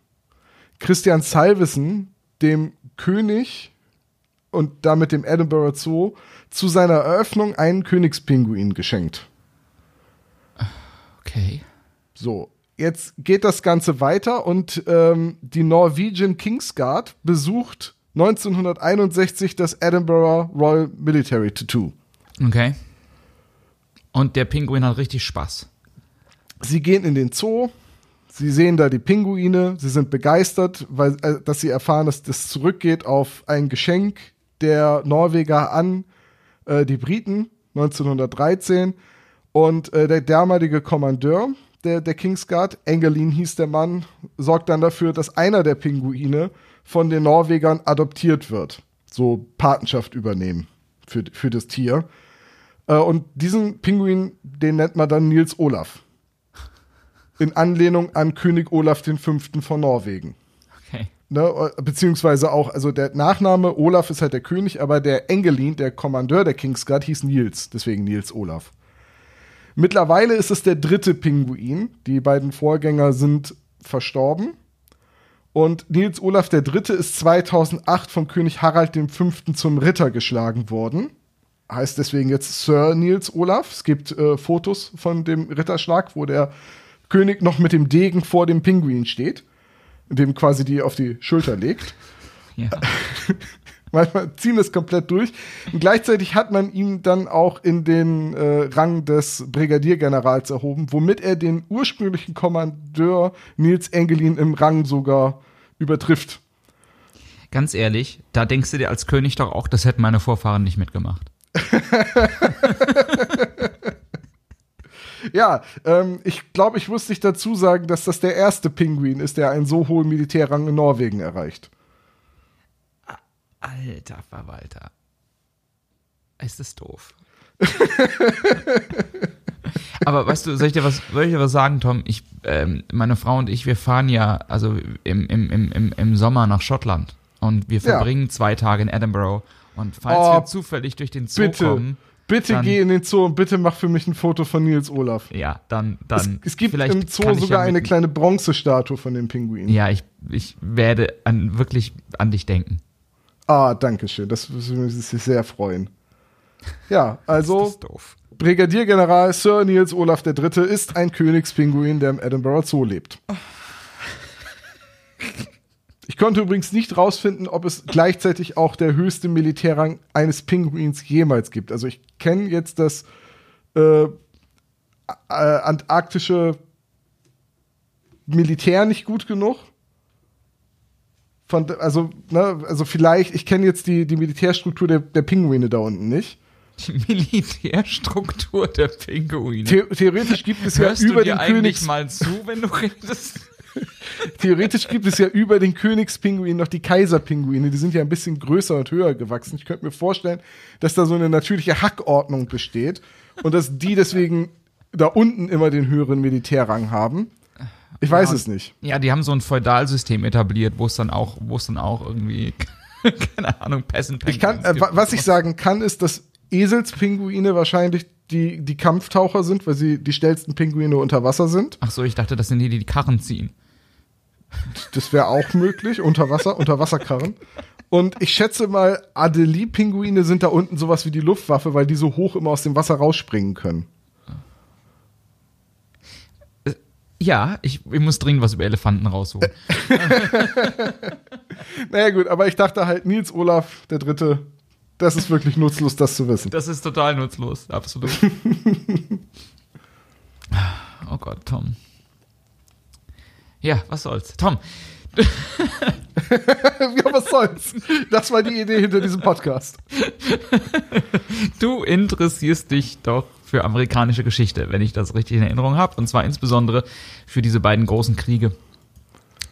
Christian Salvesen, dem König und damit dem Edinburgh Zoo, zu seiner Eröffnung einen Königspinguin geschenkt. okay. So, jetzt geht das Ganze weiter und ähm, die Norwegian Kings Guard besucht 1961 das Edinburgh Royal Military Tattoo. Okay. Und der Pinguin hat richtig Spaß. Sie gehen in den Zoo, sie sehen da die Pinguine, sie sind begeistert, weil äh, dass sie erfahren, dass das zurückgeht auf ein Geschenk der Norweger an äh, die Briten 1913 und äh, der damalige Kommandeur der, der Kingsguard, Engelin hieß der Mann, sorgt dann dafür, dass einer der Pinguine von den Norwegern adoptiert wird. So Patenschaft übernehmen für, für das Tier. Äh, und diesen Pinguin, den nennt man dann Nils Olaf. In Anlehnung an König Olaf V. von Norwegen. Okay. Ne, beziehungsweise auch, also der Nachname Olaf ist halt der König, aber der Engelin, der Kommandeur der Kingsguard, hieß Nils, deswegen Nils Olaf. Mittlerweile ist es der dritte Pinguin. Die beiden Vorgänger sind verstorben. Und Nils Olaf der Dritte ist 2008 vom König Harald V. zum Ritter geschlagen worden. Heißt deswegen jetzt Sir Nils Olaf. Es gibt äh, Fotos von dem Ritterschlag, wo der König noch mit dem Degen vor dem Pinguin steht, dem quasi die auf die Schulter legt. Ja. [laughs] Manchmal ziehen es komplett durch. Und gleichzeitig hat man ihn dann auch in den äh, Rang des Brigadiergenerals erhoben, womit er den ursprünglichen Kommandeur Nils Engelin im Rang sogar übertrifft. Ganz ehrlich, da denkst du dir als König doch auch, das hätten meine Vorfahren nicht mitgemacht. [laughs] Ja, ähm, ich glaube, ich muss nicht dazu sagen, dass das der erste Pinguin ist, der einen so hohen Militärrang in Norwegen erreicht. Alter Verwalter. Ist das doof. [laughs] Aber weißt du, soll ich dir was, soll ich dir was sagen, Tom? Ich, ähm, meine Frau und ich, wir fahren ja also im, im, im, im, Sommer nach Schottland und wir Ja. verbringen zwei Tage in Edinburgh. Und falls Oh, wir zufällig durch den Zoo Bitte, kommen, bitte dann- geh in den Zoo und bitte mach für mich ein Foto von Nils Olaf. ja, dann, Es, dann. es gibt vielleicht im Zoo sogar ja eine mit- kleine Bronzestatue von dem Pinguin. Ja, ich, ich werde an, wirklich an dich denken. Ah, danke schön. Das würde mich sehr freuen. Ja, [laughs] also. Brigadiergeneral Sir Nils Olaf III. ist ein Königspinguin, der im Edinburgh Zoo lebt. [laughs] Ich konnte übrigens nicht rausfinden, ob es gleichzeitig auch der höchste Militärrang eines Pinguins jemals gibt. Also ich kenne jetzt das äh, äh, antarktische Militär nicht gut genug. Von, also, ne, also vielleicht, ich kenne jetzt die, die Militärstruktur der, der Pinguine da unten nicht. Die Militärstruktur der Pinguine. The theoretisch gibt es ja Hörst über du dir den eigentlich Königs mal zu, wenn du redest? [laughs] Theoretisch gibt es ja über den Königspinguin noch die Kaiserpinguine. Die sind ja ein bisschen größer und höher gewachsen. Ich könnte mir vorstellen, dass da so eine natürliche Hackordnung besteht und dass die deswegen da unten immer den höheren Militärrang haben. Ich weiß Ja, es nicht. Ja, die haben so ein Feudalsystem etabliert, wo es dann auch, wo es dann auch irgendwie, [laughs] keine Ahnung, Peasant Ich kann, äh, was ich sagen kann, ist, dass Eselspinguine wahrscheinlich die, die Kampftaucher sind, weil sie die schnellsten Pinguine unter Wasser sind. Ach so, ich dachte, das sind die, die die Karren ziehen. Das wäre auch möglich, unter Wasser, unter Wasserkarren. Und ich schätze mal, Adelie-Pinguine sind da unten sowas wie die Luftwaffe, weil die so hoch immer aus dem Wasser rausspringen können. Ja, ich, ich muss dringend was über Elefanten rausholen. [laughs] Naja, gut, aber ich dachte halt, Nils Olaf, der Dritte, das ist wirklich nutzlos, das zu wissen. Das ist total nutzlos, absolut. [laughs] Oh Gott, Tom. Ja, was soll's. Tom, [laughs] ja, was soll's? Das war die Idee hinter diesem Podcast. du interessierst dich doch für amerikanische Geschichte, wenn ich das richtig in Erinnerung habe. Und zwar insbesondere für diese beiden großen Kriege,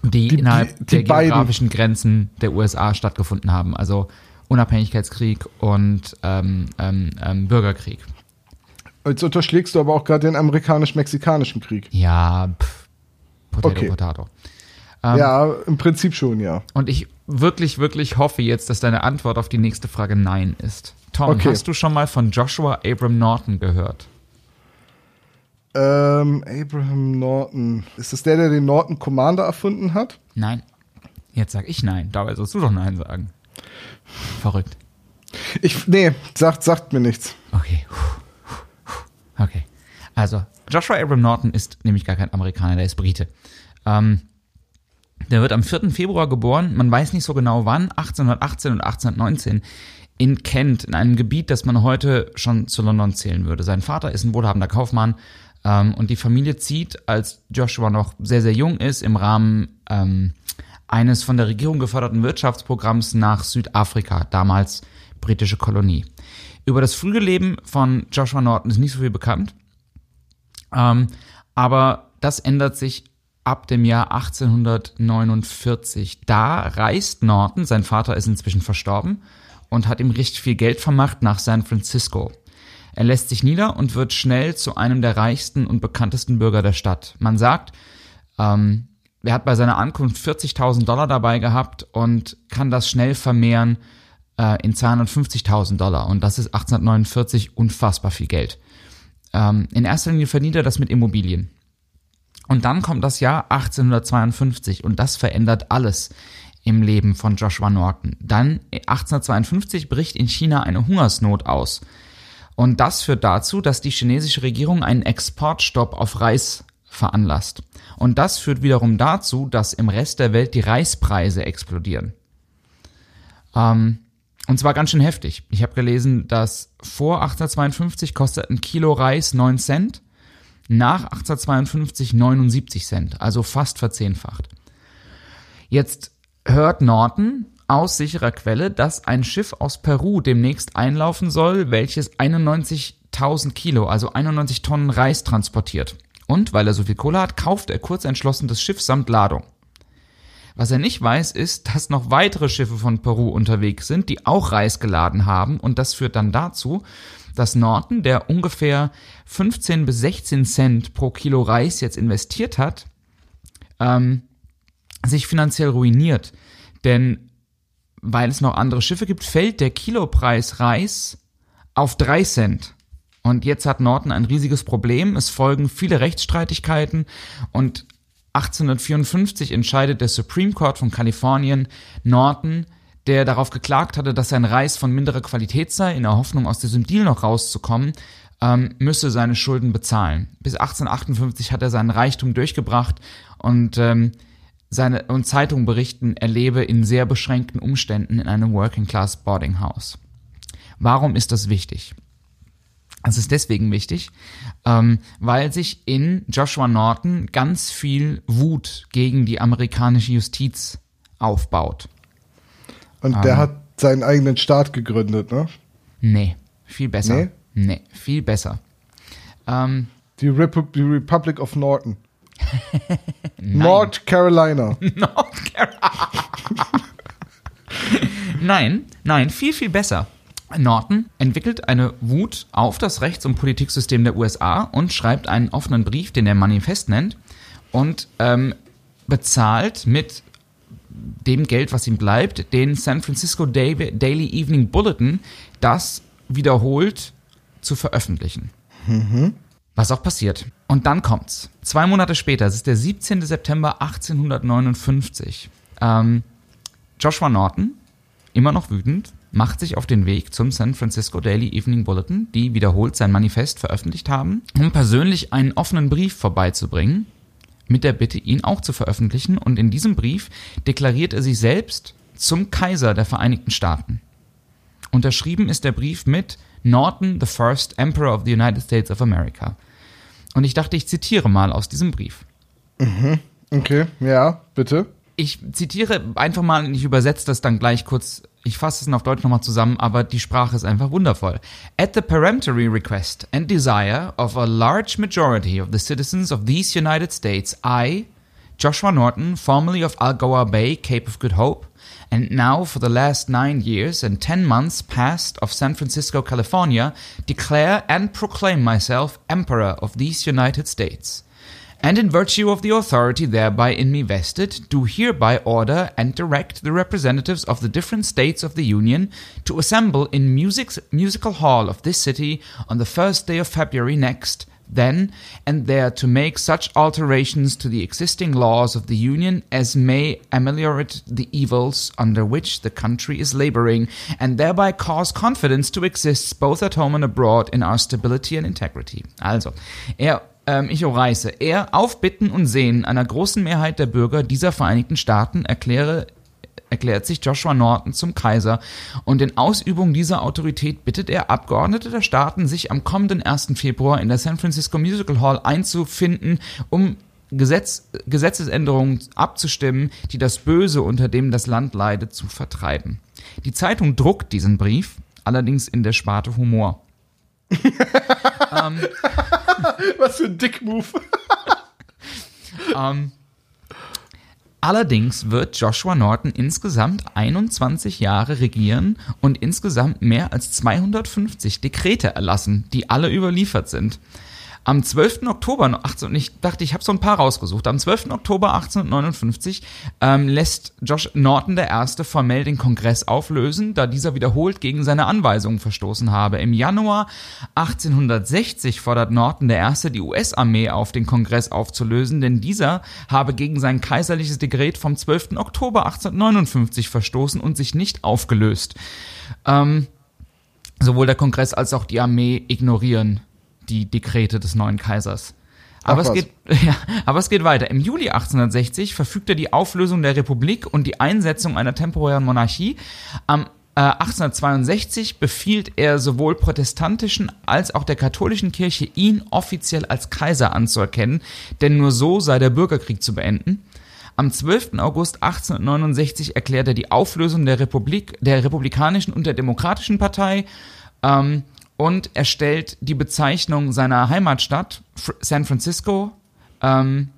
die, Die- innerhalb die- die der beiden. geografischen Grenzen der USA stattgefunden haben. Also Unabhängigkeitskrieg und ähm, ähm, ähm, Bürgerkrieg. Jetzt unterschlägst du aber auch gerade den amerikanisch-mexikanischen Krieg. Ja, pff, Potato, Okay. Potato. Ähm, ja, im Prinzip schon, ja. Und ich wirklich, wirklich hoffe jetzt, dass deine Antwort auf die nächste Frage Nein ist. Tom, Okay. hast du schon mal von Joshua Abram Norton gehört? Ähm, Abraham Norton. Ist das der, der den Norton Commander erfunden hat? Nein. Jetzt sag ich Nein. Dabei sollst du doch Nein sagen. Verrückt. Ich, nee, sagt, sagt mir nichts. Okay. Okay. Also, Joshua Abram Norton ist nämlich gar kein Amerikaner, der ist Brite. Ähm, der wird am 4. Februar geboren, man weiß nicht so genau wann, 1818 und 1819 in Kent, in einem Gebiet, das man heute schon zu London zählen würde. Sein Vater ist ein wohlhabender Kaufmann ähm, und die Familie zieht, als Joshua noch sehr, sehr jung ist, im Rahmen ähm, eines von der Regierung geförderten Wirtschaftsprogramms nach Südafrika, damals britische Kolonie. Über das frühe Leben von Joshua Norton ist nicht so viel bekannt. Ähm, aber das ändert sich ab dem Jahr 1849. Da reist Norton, sein Vater ist inzwischen verstorben, und hat ihm richtig viel Geld vermacht nach San Francisco. Er lässt sich nieder und wird schnell zu einem der reichsten und bekanntesten Bürger der Stadt. Man sagt, ähm, er hat bei seiner Ankunft 40.000 Dollar dabei gehabt und kann das schnell vermehren äh, in 250.000 Dollar. Und das ist 1849 unfassbar viel Geld. Ähm, in erster Linie verdient er das mit Immobilien. Und dann kommt das Jahr 1852 und das verändert alles im Leben von Joshua Norton. Dann 1852 bricht in China eine Hungersnot aus. Und das führt dazu, dass die chinesische Regierung einen Exportstopp auf Reis veranlasst. Und das führt wiederum dazu, dass im Rest der Welt die Reispreise explodieren. Ähm, und zwar ganz schön heftig. Ich habe gelesen, dass vor 1852 kostet ein Kilo Reis 9 Cent, nach 1852 79 Cent, also fast verzehnfacht. Jetzt hört Norton aus sicherer Quelle, dass ein Schiff aus Peru demnächst einlaufen soll, welches 91.000 Kilo, also 91 Tonnen Reis transportiert. Und weil er so viel Kohle hat, kauft er kurz entschlossen das Schiff samt Ladung. Was er nicht weiß, ist, dass noch weitere Schiffe von Peru unterwegs sind, die auch Reis geladen haben. Und das führt dann dazu, dass Norton, der ungefähr 15 bis 16 Cent pro Kilo Reis jetzt investiert hat, ähm, sich finanziell ruiniert. Denn weil es noch andere Schiffe gibt, fällt der Kilopreis Reis auf 3 Cent. Und jetzt hat Norton ein riesiges Problem. Es folgen viele Rechtsstreitigkeiten und 1854 entscheidet der Supreme Court von Kalifornien Norton, der darauf geklagt hatte, dass sein Reis von minderer Qualität sei, in der Hoffnung, aus diesem Deal noch rauszukommen, ähm, müsse seine Schulden bezahlen. Bis 1858 hat er seinen Reichtum durchgebracht und ähm, seine und Zeitungen berichten, er lebe in sehr beschränkten Umständen in einem Working Class Boarding House. Warum ist das wichtig? Es ist deswegen wichtig, ähm, weil sich in Joshua Norton ganz viel Wut gegen die amerikanische Justiz aufbaut. Und Ah. der hat seinen eigenen Staat gegründet, ne? Nee, viel besser. Nee? Nee, viel besser. Ähm, Die, Repu die Republic of Norton. [laughs] North Carolina. [laughs] North Carolina. [laughs] nein, nein, viel, viel besser. Norton entwickelt eine Wut auf das Rechts- und Politiksystem der USA und schreibt einen offenen Brief, den er Manifest nennt, und ähm, bezahlt mit dem Geld, was ihm bleibt, den San Francisco Daily Evening Bulletin, das wiederholt zu veröffentlichen. Was auch passiert. Und dann kommt's. Zwei Monate später, es ist der 17. September 1859. Ähm, Joshua Norton, immer noch wütend, macht sich auf den Weg zum San Francisco Daily Evening Bulletin, die wiederholt sein Manifest veröffentlicht haben, um persönlich einen offenen Brief vorbeizubringen, mit der Bitte, ihn auch zu veröffentlichen. Und in diesem Brief deklariert er sich selbst zum Kaiser der Vereinigten Staaten. Unterschrieben ist der Brief mit Norton, the First Emperor of the United States of America. Und ich dachte, ich zitiere mal aus diesem Brief. Okay, ja, bitte. Ich zitiere einfach mal und ich übersetze das dann gleich kurz. Ich fasse es auf Deutsch nochmal zusammen, aber die Sprache ist einfach wundervoll. At the peremptory request and desire of a large majority of the citizens of these United States, I, Joshua Norton, formerly of Algoa Bay, Cape of Good Hope, and now for the last nine years and ten months past of San Francisco, California, declare and proclaim myself Emperor of these United States. And in virtue of the authority thereby in me vested, do hereby order and direct the representatives of the different states of the Union to assemble in musical hall of this city on the first day of February next, then and there to make such alterations to the existing laws of the Union as may ameliorate the evils under which the country is laboring, and thereby cause confidence to exist both at home and abroad in our stability and integrity. Also, er ähm, ich reiße. Er auf Bitten und Sehen einer großen Mehrheit der Bürger dieser Vereinigten Staaten erkläre erklärt sich Joshua Norton zum Kaiser und in Ausübung dieser Autorität bittet er Abgeordnete der Staaten, sich am kommenden 1. Februar in der San Francisco Musical Hall einzufinden, um Gesetz, Gesetzesänderungen abzustimmen, die das Böse, unter dem das Land leidet, zu vertreiben. Die Zeitung druckt diesen Brief, allerdings in der Sparte Humor. [laughs] Was für ein Dick-Move. [laughs] Ähm, allerdings wird Joshua Norton insgesamt 21 Jahre regieren und insgesamt mehr als 250 Dekrete erlassen, die alle überliefert sind. Am 12. Oktober, 18, ich dachte, ich habe so ein paar rausgesucht. Am 12. Oktober 1859 ähm, lässt Josh Norton I. formell den Kongress auflösen, da dieser wiederholt gegen seine Anweisungen verstoßen habe. Im Januar 1860 fordert Norton I. die US-Armee auf, den Kongress aufzulösen, denn dieser habe gegen sein kaiserliches Dekret vom 12. Oktober 1859 verstoßen und sich nicht aufgelöst. Ähm, sowohl der Kongress als auch die Armee ignorieren die Dekrete des neuen Kaisers. Aber Ach es, geht, [laughs] ja, aber es geht weiter. Im Juli 1860 verfügt er die Auflösung der Republik und die Einsetzung einer temporären Monarchie. Am äh, 1862 befiehlt er sowohl protestantischen als auch der katholischen Kirche, ihn offiziell als Kaiser anzuerkennen, denn nur so sei der Bürgerkrieg zu beenden. Am 12. August 1869 erklärt er die Auflösung der Republik, der Republikanischen und der Demokratischen Partei ähm, und er stellt die Bezeichnung seiner Heimatstadt, San Francisco, ähm,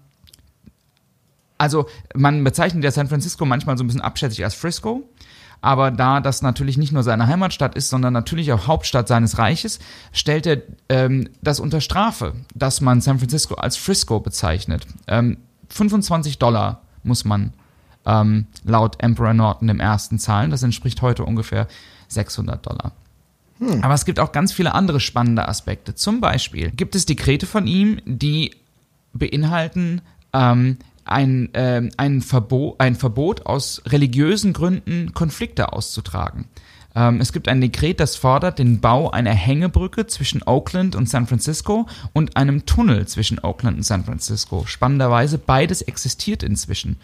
also man bezeichnet ja San Francisco manchmal so ein bisschen abschätzig als Frisco, aber da das natürlich nicht nur seine Heimatstadt ist, sondern natürlich auch Hauptstadt seines Reiches, stellt er ähm, das unter Strafe, dass man San Francisco als Frisco bezeichnet. Ähm, 25 Dollar muss man ähm, laut Emperor Norton ersten zahlen. Das entspricht heute ungefähr 600 Dollar. Aber es gibt auch ganz viele andere spannende Aspekte. Zum Beispiel gibt es Dekrete von ihm, die beinhalten ähm, ein, ähm, ein, Verbot, ein Verbot aus religiösen Gründen Konflikte auszutragen. Ähm, es gibt ein Dekret, das fordert den Bau einer Hängebrücke zwischen Oakland und San Francisco und einem Tunnel zwischen Oakland und San Francisco. Spannenderweise, beides existiert inzwischen.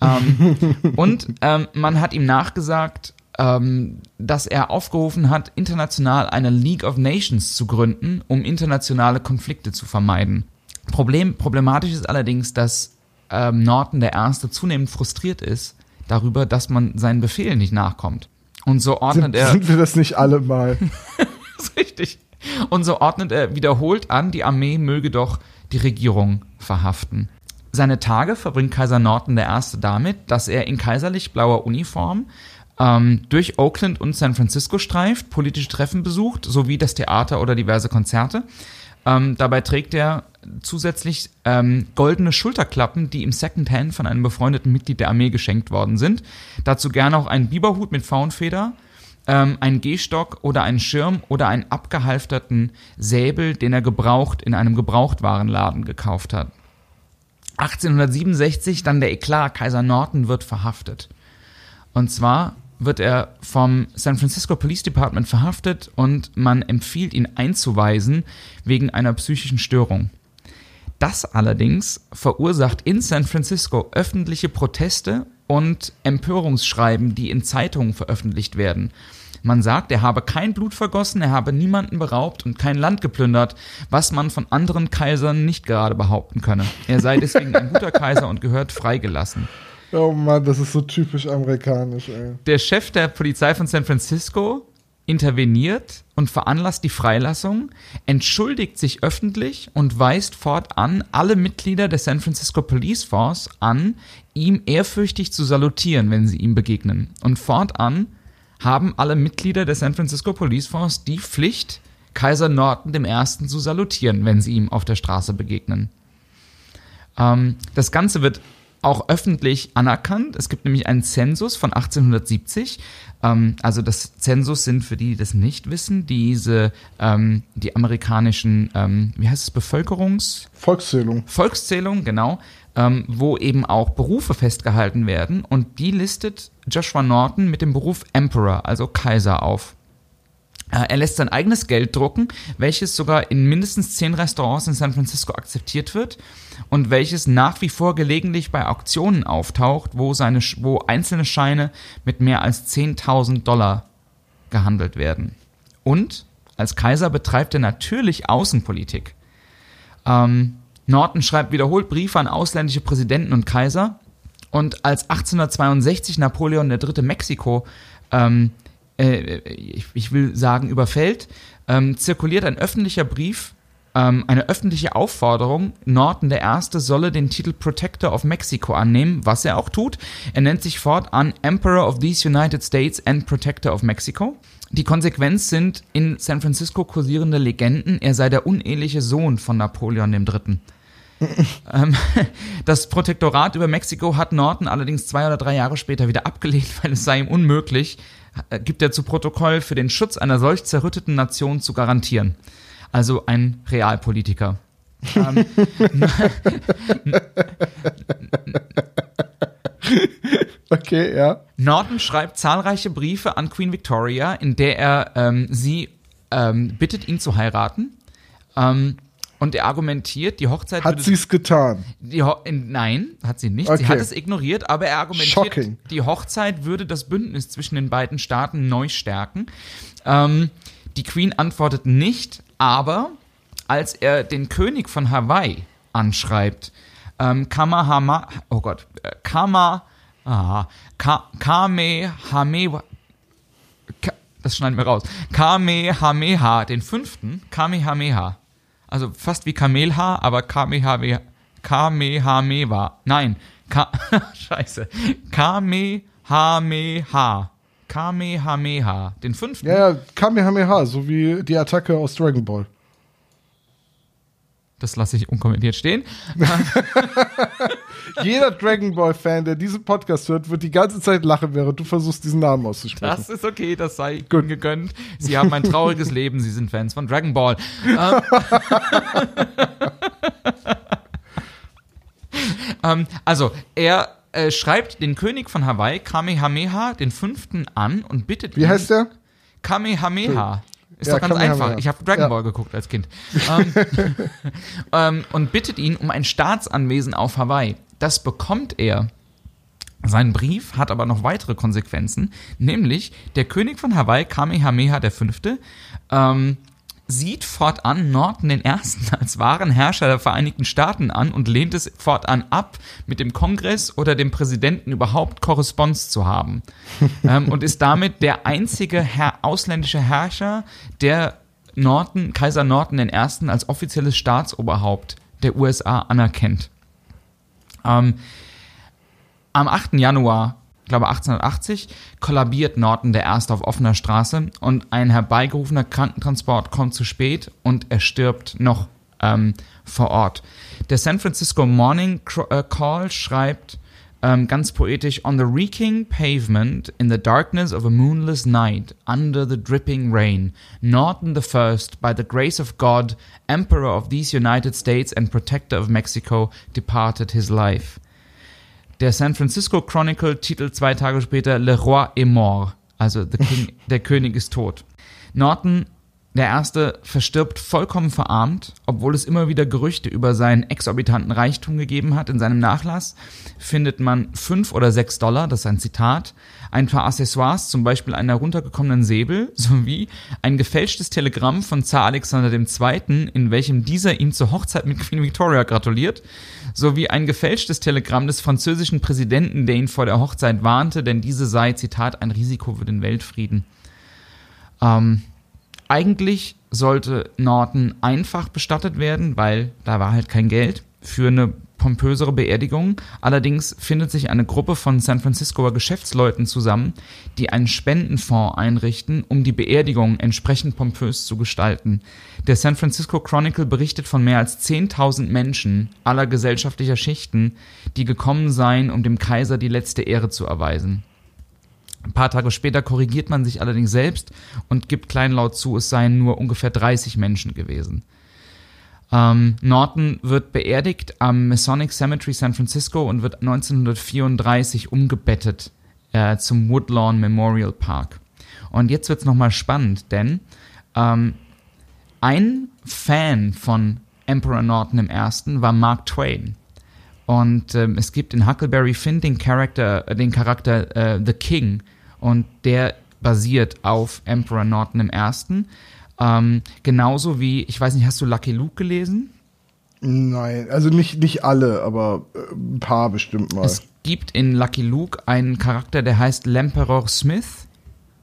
Ähm, [laughs] und ähm, man hat ihm nachgesagt, ähm, dass er aufgerufen hat, international eine League of Nations zu gründen, um internationale Konflikte zu vermeiden. Problem, problematisch ist allerdings, dass ähm, Norton der Erste zunehmend frustriert ist darüber, dass man seinen Befehlen nicht nachkommt. Und so ordnet Sind, er. sind wir das nicht alle mal? [laughs] Das ist richtig. Und so ordnet er wiederholt an, die Armee möge doch die Regierung verhaften. Seine Tage verbringt Kaiser Norton I. damit, dass er in kaiserlich blauer Uniform ähm, durch Oakland und San Francisco streift, politische Treffen besucht, sowie das Theater oder diverse Konzerte. Ähm, dabei trägt er zusätzlich ähm, goldene Schulterklappen, die ihm Secondhand von einem befreundeten Mitglied der Armee geschenkt worden sind. Dazu gerne auch einen Biberhut mit Faunfeder, ähm, einen Gehstock oder einen Schirm oder einen abgehalfterten Säbel, den er gebraucht in einem Gebrauchtwarenladen gekauft hat. 1867 dann der Eklat, Kaiser Norton wird verhaftet. Und zwar wird er vom San Francisco Police Department verhaftet und man empfiehlt ihn einzuweisen wegen einer psychischen Störung. Das allerdings verursacht in San Francisco öffentliche Proteste und Empörungsschreiben, die in Zeitungen veröffentlicht werden. Man sagt, er habe kein Blut vergossen, er habe niemanden beraubt und kein Land geplündert, was man von anderen Kaisern nicht gerade behaupten könne. Er sei deswegen ein guter Kaiser und gehört freigelassen. Oh Mann, das ist so typisch amerikanisch, ey. Der Chef der Polizei von San Francisco interveniert und veranlasst die Freilassung, entschuldigt sich öffentlich und weist fortan alle Mitglieder der San Francisco Police Force an, ihm ehrfürchtig zu salutieren, wenn sie ihm begegnen. Und fortan haben alle Mitglieder der San Francisco Police Force die Pflicht, Kaiser Norton I. zu salutieren, wenn sie ihm auf der Straße begegnen. Ähm, das Ganze wird auch öffentlich anerkannt. Es gibt nämlich einen Zensus von 1870. Ähm, also das Zensus sind für die, die das nicht wissen, diese ähm, die amerikanischen, ähm, wie heißt es, Bevölkerungs Volkszählung. Volkszählung, genau, ähm, wo eben auch Berufe festgehalten werden und die listet Joshua Norton mit dem Beruf Emperor, also Kaiser auf. Äh, Er lässt sein eigenes Geld drucken, welches sogar in mindestens zehn Restaurants in San Francisco akzeptiert wird und welches nach wie vor gelegentlich bei Auktionen auftaucht, wo, seine, wo einzelne Scheine mit mehr als 10.000 Dollar gehandelt werden. Und als Kaiser betreibt er natürlich Außenpolitik. Ähm, Norton schreibt wiederholt Briefe an ausländische Präsidenten und Kaiser. Und als 1862 Napoleon III. Mexiko ähm, äh, ich, ich will sagen, überfällt, ähm, zirkuliert ein öffentlicher Brief, ähm, eine öffentliche Aufforderung, Norton der Erste solle den Titel Protector of Mexico annehmen, was er auch tut. Er nennt sich fortan Emperor of these United States and Protector of Mexico. Die Konsequenz sind in San Francisco kursierende Legenden, er sei der uneheliche Sohn von Napoleon III. [laughs] Ähm, das Protektorat über Mexiko hat Norton allerdings zwei oder drei Jahre später wieder abgelehnt, weil es sei ihm unmöglich, gibt er zu Protokoll, für den Schutz einer solch zerrütteten Nation zu garantieren. Also ein Realpolitiker. ähm, [laughs] Okay, ja. Norton schreibt zahlreiche Briefe an Queen Victoria, in der er ähm, sie ähm, bittet, ihn zu heiraten. Ähm, und er argumentiert, die Hochzeit Hat sie es getan? Ho in, nein, hat sie nicht. Sie Okay. hat es ignoriert, aber er argumentiert, Shocking. die Hochzeit würde das Bündnis zwischen den beiden Staaten neu stärken. Ähm, die Queen antwortet nicht, aber als er den König von Hawaii anschreibt, ähm, Kamahama, oh Gott, äh, Kama, ah, Ka, Kamehameha, Ka, das schneiden wir raus, Kamehameha, den fünften, Kamehameha, also fast wie Kamelhaar, aber Kamehameha, Kamehameha, nein, Ka, [laughs] scheiße, Kamehameha, Kamehameha, den fünften, Ja, ja, Kamehameha, so wie die Attacke aus Dragon Ball. Das lasse ich unkommentiert stehen, [laughs] Jeder Dragon Ball-Fan, der diesen Podcast hört, wird die ganze Zeit lachen, während du versuchst, diesen Namen auszusprechen. Das ist okay, das sei Ihnen gegönnt. Sie haben ein trauriges Leben, Sie sind Fans von Dragon Ball. Ähm, [laughs] ähm, also, er äh, schreibt den König von Hawaii, Kamehameha, den fünften, an und bittet Wie ihn, heißt der? Kamehameha. Ist Ja, doch ganz einfach. Ich habe Dragon. Ball geguckt als Kind. [laughs] ähm, [laughs] ähm, und bittet ihn um ein Staatsanwesen auf Hawaii. Das bekommt er. Sein Brief hat aber noch weitere Konsequenzen, nämlich der König von Hawaii, Kamehameha V., ähm, sieht fortan Norton I. als wahren Herrscher der Vereinigten Staaten an und lehnt es fortan ab, mit dem Kongress oder dem Präsidenten überhaupt Korrespondenz zu haben. [laughs] ähm, und ist damit der einzige Herr, ausländische Herrscher, der Norton, Kaiser Norton I. als offizielles Staatsoberhaupt der USA anerkennt. Ähm, am 8. Januar, ich glaube 1880, kollabiert Norton der Erste auf offener Straße und ein herbeigerufener Krankentransport kommt zu spät und er stirbt noch ähm, vor Ort. Der San Francisco Morning äh, Call schreibt ähm, ganz poetisch: On the reeking pavement, in the darkness of a moonless night, under the dripping rain, Norton the First, by the grace of God, Emperor of these United States and Protector of Mexico, departed his life. Der San Francisco Chronicle titelt zwei Tage später Le Roi est mort, also the King, [laughs] der König ist tot. Norton Der erste verstirbt vollkommen verarmt, obwohl es immer wieder Gerüchte über seinen exorbitanten Reichtum gegeben hat. In seinem Nachlass findet man fünf oder sechs Dollar, das ist ein Zitat, ein paar Accessoires, zum Beispiel einen heruntergekommenen Säbel, [laughs] sowie ein gefälschtes Telegramm von Zar Alexander II., in welchem dieser ihm zur Hochzeit mit Queen Victoria gratuliert, sowie ein gefälschtes Telegramm des französischen Präsidenten, der ihn vor der Hochzeit warnte, denn diese sei, Zitat, ein Risiko für den Weltfrieden. Ähm, eigentlich sollte Norton einfach bestattet werden, weil da war halt kein Geld für eine pompösere Beerdigung. Allerdings findet sich eine Gruppe von San Franciscoer Geschäftsleuten zusammen, die einen Spendenfonds einrichten, um die Beerdigung entsprechend pompös zu gestalten. Der San Francisco Chronicle berichtet von mehr als 10.000 Menschen aller gesellschaftlicher Schichten, die gekommen seien, um dem Kaiser die letzte Ehre zu erweisen. Ein paar Tage später korrigiert man sich allerdings selbst und gibt kleinlaut zu, es seien nur ungefähr 30 Menschen gewesen. Ähm, Norton wird beerdigt am Masonic Cemetery San Francisco und wird 1934 umgebettet äh, zum Woodlawn Memorial Park. Und jetzt wird's nochmal spannend, denn ähm, ein Fan von Emperor Norton Ersten war Mark Twain. Und ähm, es gibt in Huckleberry Finn den Charakter, äh, den Charakter äh, The King und der basiert auf Emperor Norton im Ersten. Ähm, genauso wie, ich weiß nicht, hast du Lucky Luke gelesen? Nein, also nicht, nicht alle, aber äh, ein paar bestimmt mal. Es gibt in Lucky Luke einen Charakter, der heißt L'Emperor Smith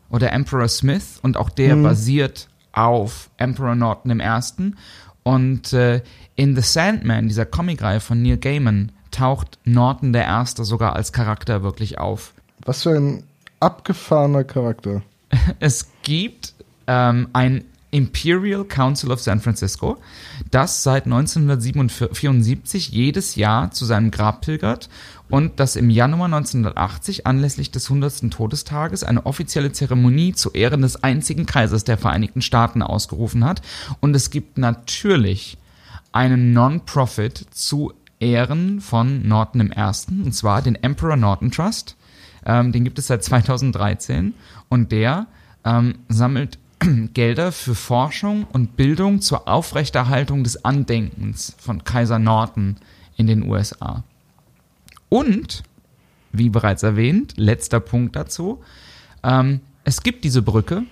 oder Emperor Smith und auch der Mhm. basiert auf Emperor Norton im Ersten. Und äh, in The Sandman, dieser Comicreihe von Neil Gaiman, taucht Norton der Erste sogar als Charakter wirklich auf. Was für ein abgefahrener Charakter. [laughs] Es gibt ähm, ein Imperial Council of San Francisco, das seit 1974 jedes Jahr zu seinem Grab pilgert und das im Januar 1980 anlässlich des 100. Todestages eine offizielle Zeremonie zu Ehren des einzigen Kaisers der Vereinigten Staaten ausgerufen hat. Und es gibt natürlich einen Non-Profit zu Ehren von Norton Ersten, und zwar den Emperor Norton Trust. Ähm, den gibt es seit 2013 und der ähm, sammelt [clears throat] Gelder für Forschung und Bildung zur Aufrechterhaltung des Andenkens von Kaiser Norton in den USA. Und, wie bereits erwähnt, letzter Punkt dazu, ähm, es gibt diese Brücke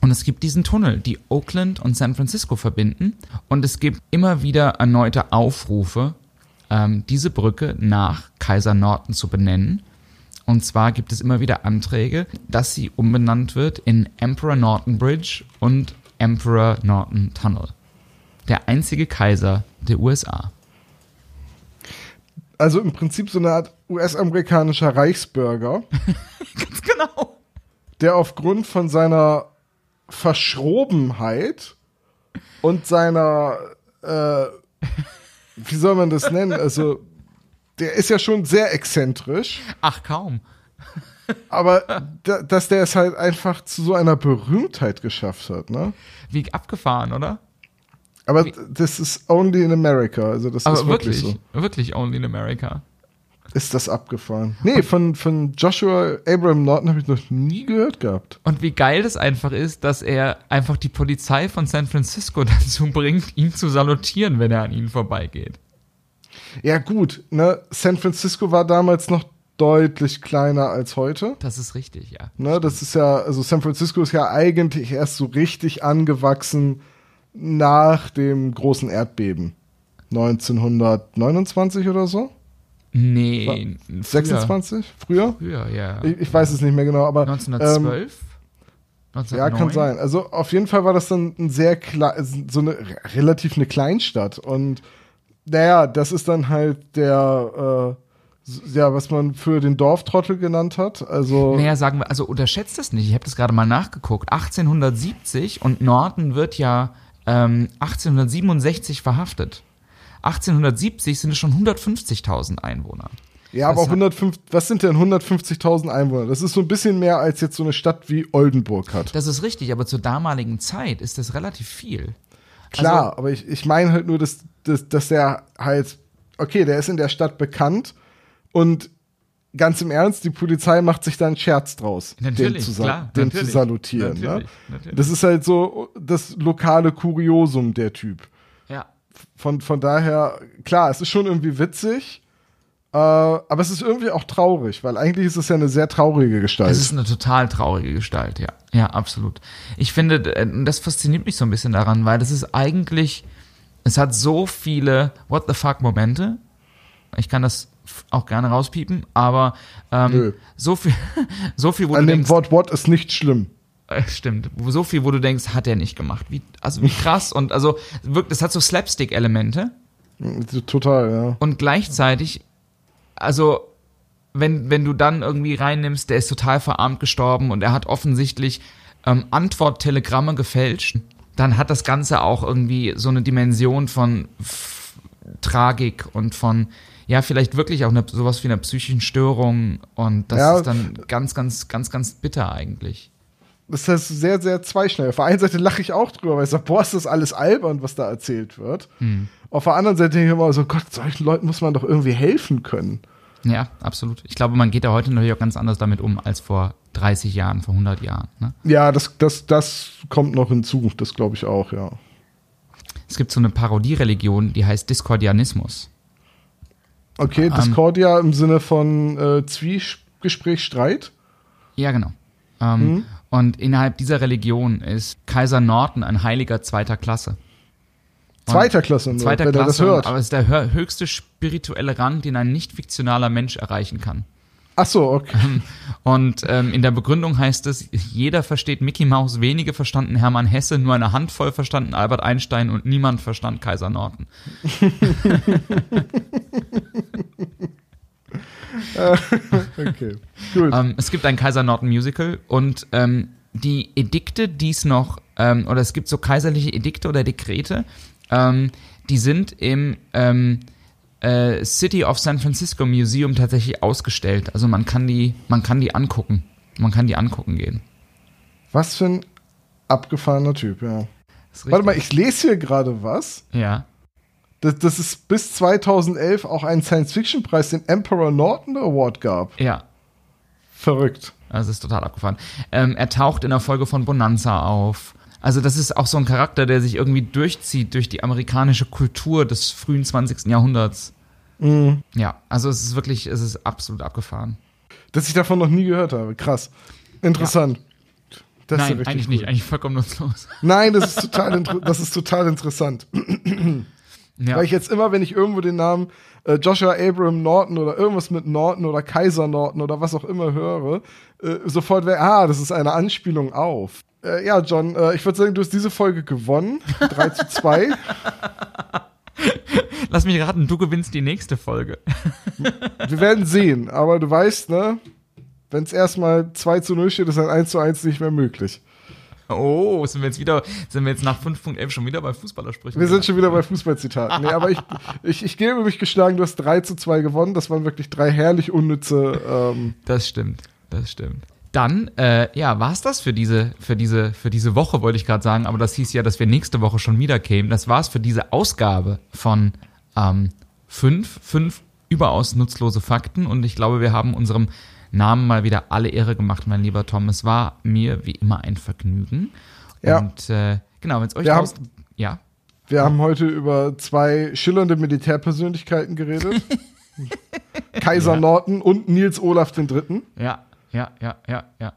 und es gibt diesen Tunnel, die Oakland und San Francisco verbinden. Und es gibt immer wieder erneute Aufrufe, ähm, diese Brücke nach Kaiser Norton zu benennen. Und zwar gibt es immer wieder Anträge, dass sie umbenannt wird in Emperor Norton Bridge und Emperor Norton Tunnel. Der einzige Kaiser der USA. Also im Prinzip so eine Art US-amerikanischer Reichsbürger, [laughs] Ganz genau. der aufgrund von seiner Verschrobenheit und seiner, äh, wie soll man das nennen? Also, der ist ja schon sehr exzentrisch, Ach kaum. [laughs] aber da, dass der es halt einfach zu so einer Berühmtheit geschafft hat, ne? Wie abgefahren, oder? Aber das ist only in America, also das Aber ist wirklich, wirklich, so. wirklich only in America. Ist das abgefahren? Nee, von, von Joshua Abraham Norton habe ich noch nie gehört gehabt. Und wie geil das einfach ist, dass er einfach die Polizei von San Francisco [laughs] dazu bringt, ihn zu salutieren, wenn er an ihnen vorbeigeht. Ja, gut, ne? San Francisco war damals noch deutlich kleiner als heute. Das ist richtig, ja. Ne, das ist ja, also San Francisco ist ja eigentlich erst so richtig angewachsen nach dem großen Erdbeben. 1929 oder so? Nee, früher. 26? Früher? Früher, ja. Ich, ich weiß es nicht mehr genau, aber. 1912? Ähm, ja, kann 1909? sein. Also auf jeden Fall war das dann ein sehr so eine relativ eine Kleinstadt. Und naja, das ist dann halt der, äh, ja, was man für den Dorftrottel genannt hat. Also. Naja, sagen wir, also unterschätzt das nicht. Ich habe das gerade mal nachgeguckt. 1870 und Norton wird ja ähm, 1867 verhaftet. 1870 sind es schon 150.000 Einwohner. Ja, aber Das auch hat- 105, was sind denn 150.000 Einwohner? Das ist so ein bisschen mehr als jetzt so eine Stadt wie Oldenburg hat. Das ist richtig, aber zur damaligen Zeit ist das relativ viel. Klar, Also- aber ich, ich meine halt nur, dass, dass, dass der halt, okay, der ist in der Stadt bekannt und ganz im Ernst, die Polizei macht sich da einen Scherz draus, Natürlich, den, zu, klar, den zu salutieren. Ne? natürlich, natürlich. Das ist halt so das lokale Kuriosum, der Typ. Ja. Von, von daher, klar, es ist schon irgendwie witzig, äh, aber es ist irgendwie auch traurig, weil eigentlich ist es ja eine sehr traurige Gestalt. Es ist eine total traurige Gestalt, ja. Ja, absolut. Ich finde, äh, das fasziniert mich so ein bisschen daran, weil das ist eigentlich, es hat so viele What the fuck Momente. Ich kann das auch gerne rauspiepen, aber ähm, so viel, [laughs] so viel, wo An du dem denkst, Wort What ist nicht schlimm. äh, stimmt, so viel, wo du denkst, hat er nicht gemacht. Wie, also wie krass und also wirkt, es hat so Slapstick-Elemente. Total, ja. Und gleichzeitig, also wenn, wenn du dann irgendwie reinnimmst, der ist total verarmt gestorben und er hat offensichtlich ähm, Antworttelegramme gefälscht, dann hat das Ganze auch irgendwie so eine Dimension von F Tragik und von, ja, vielleicht wirklich auch eine, sowas wie einer psychischen Störung und das Ja. ist dann ganz, ganz, ganz, ganz bitter eigentlich. Das ist sehr, sehr zweischneidig. Auf der einen Seite lache ich auch drüber, weil ich sage, boah, ist das alles albern, was da erzählt wird. Hm. Auf der anderen Seite denke ich immer so, Gott, solchen Leuten muss man doch irgendwie helfen können. Ja, absolut. Ich glaube, man geht da heute natürlich auch ganz anders damit um als vor 30 Jahren, vor 100 Jahren. Ne? Ja, das, das, das kommt noch hinzu, das glaube ich auch, ja. Es gibt so eine Parodiereligion, die heißt Diskordianismus. Okay, Ähm. Discordia im Sinne von äh, Zwiegespräch, Streit. Ja, genau. Ähm, Und innerhalb dieser Religion ist Kaiser Norton ein Heiliger zweiter Klasse. Zweiter Klasse, nur, Zweiter wenn Klasse, das hört. aber es ist der hö- höchste spirituelle Rang, den ein nicht fiktionaler Mensch erreichen kann. Ach so, okay. Und ähm, in der Begründung heißt es, jeder versteht Mickey Mouse, wenige verstanden Hermann Hesse, nur eine Handvoll verstanden Albert Einstein und niemand verstand Kaiser Norton. [laughs] okay. Gut. Ähm, es gibt ein Kaiser Norton Musical und ähm, die Edikte, die es noch, ähm, oder es gibt so kaiserliche Edikte oder Dekrete, ähm, die sind im ähm, äh, City of San Francisco Museum tatsächlich ausgestellt. Also man kann die, man kann die angucken. Man kann die angucken gehen. Was für ein abgefahrener Typ, ja. Das ist Warte mal, ich lese hier gerade was. Ja. Dass, dass es bis 2011 auch einen Science-Fiction-Preis, den Emperor Norton Award gab. Ja. Verrückt. Also es ist total abgefahren. Ähm, er taucht in der Folge von Bonanza auf. Also das ist auch so ein Charakter, der sich irgendwie durchzieht durch die amerikanische Kultur des frühen 20. Jahrhunderts. Mhm. Ja, also es ist wirklich, es ist absolut abgefahren. Dass ich davon noch nie gehört habe. Krass. Interessant. Das ist ja Nein, richtig eigentlich cool. nicht, eigentlich vollkommen nutzlos. Nein, das ist total, das ist total interessant. [clears throat] Ja, Weil ich jetzt immer, wenn ich irgendwo den Namen äh, Joshua Abraham Norton oder irgendwas mit Norton oder Kaiser Norton oder was auch immer höre, äh, sofort wäre, ah, das ist eine Anspielung auf. Äh, ja, John, äh, ich würde sagen, du hast diese Folge gewonnen. 3 zu 2. [laughs] lass mich raten, du gewinnst die nächste Folge. [laughs] Wir werden sehen, aber du weißt, ne, wenn es erstmal 2 zu 0 steht, ist ein 1 zu 1 nicht mehr möglich. Oh, sind wir jetzt wieder, sind wir jetzt nach 5.11 schon wieder bei Fußballersprüchen? Wir sind schon wieder bei Fußballzitaten. Nee, aber ich, ich, ich gebe mich geschlagen, du hast 3 zu 2 gewonnen. Das waren wirklich drei herrlich unnütze. Ähm, Das stimmt, das stimmt. Dann, äh, ja, war's das für diese, für diese, für diese Woche, wollte ich gerade sagen, aber das hieß ja, dass wir nächste Woche schon wieder kämen. Das war's für diese Ausgabe von ähm, fünf, fünf überaus nutzlose Fakten und ich glaube, wir haben unserem Namen mal wieder alle Ehre gemacht, mein lieber Tom. Es war mir wie immer ein Vergnügen. Ja. Und äh, genau, wenn es euch Wir haben- ja, wir haben heute über zwei schillernde Militärpersönlichkeiten geredet. [laughs] Kaiser Ja. Norton und Nils Olaf III. ja, ja, ja, ja, ja.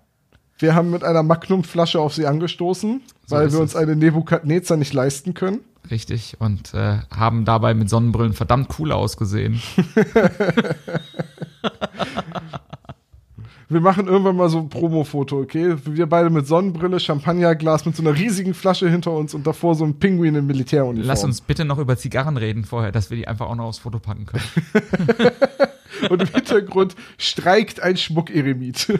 Wir haben mit einer Magnumflasche auf sie angestoßen, So weil wir uns es. eine Nebukadnezar nicht leisten können. Richtig. Und äh, haben dabei mit Sonnenbrillen verdammt cool ausgesehen. [laughs] Wir machen irgendwann mal so ein Promo-Foto, okay? Wir beide mit Sonnenbrille, Champagnerglas mit so einer riesigen Flasche hinter uns und davor so ein Pinguin in Militäruniform. Lass uns bitte noch über Zigarren reden vorher, dass wir die einfach auch noch aufs Foto packen können. [laughs] Und im Hintergrund streikt ein Schmuckeremit. [laughs]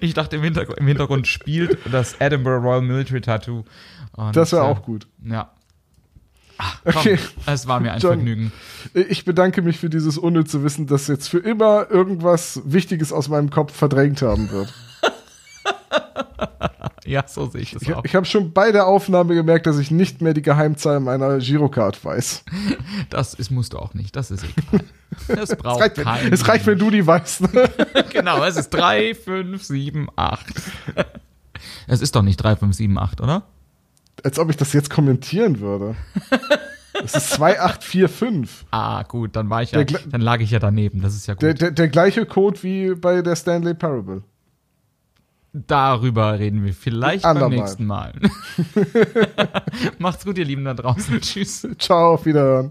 Ich dachte, im Hintergrund, im Hintergrund spielt das Edinburgh Royal Military Tattoo. Und, Das wäre äh, auch gut. Ja. Ach, komm, Okay. Es war mir ein John. Vergnügen. Ich bedanke mich für dieses unnütze Wissen, das jetzt für immer irgendwas Wichtiges aus meinem Kopf verdrängt haben wird. [laughs] Ja, so sehe ich Ich, auch. ich habe schon bei der Aufnahme gemerkt, dass ich nicht mehr die Geheimzahl meiner Girocard weiß. [laughs] Das ist, musst du auch nicht. Das ist egal. Das [laughs] Es braucht reicht, kein wenn, es reicht, wenn du die weißt. Genau, es ist 3, 5, 7, 8. Es ist doch nicht 3, 5, 7, 8, oder? Als ob ich das jetzt kommentieren würde. Es ist 2845. Ah, gut, dann war ich ja, Der dann lag ich ja daneben. Das ist ja gut. Der, der, der gleiche Code wie bei der Stanley Parable. Darüber reden wir vielleicht beim Andermal. nächsten Mal. [laughs] Macht's gut, ihr Lieben da draußen. [laughs] Tschüss. Ciao, auf Wiederhören.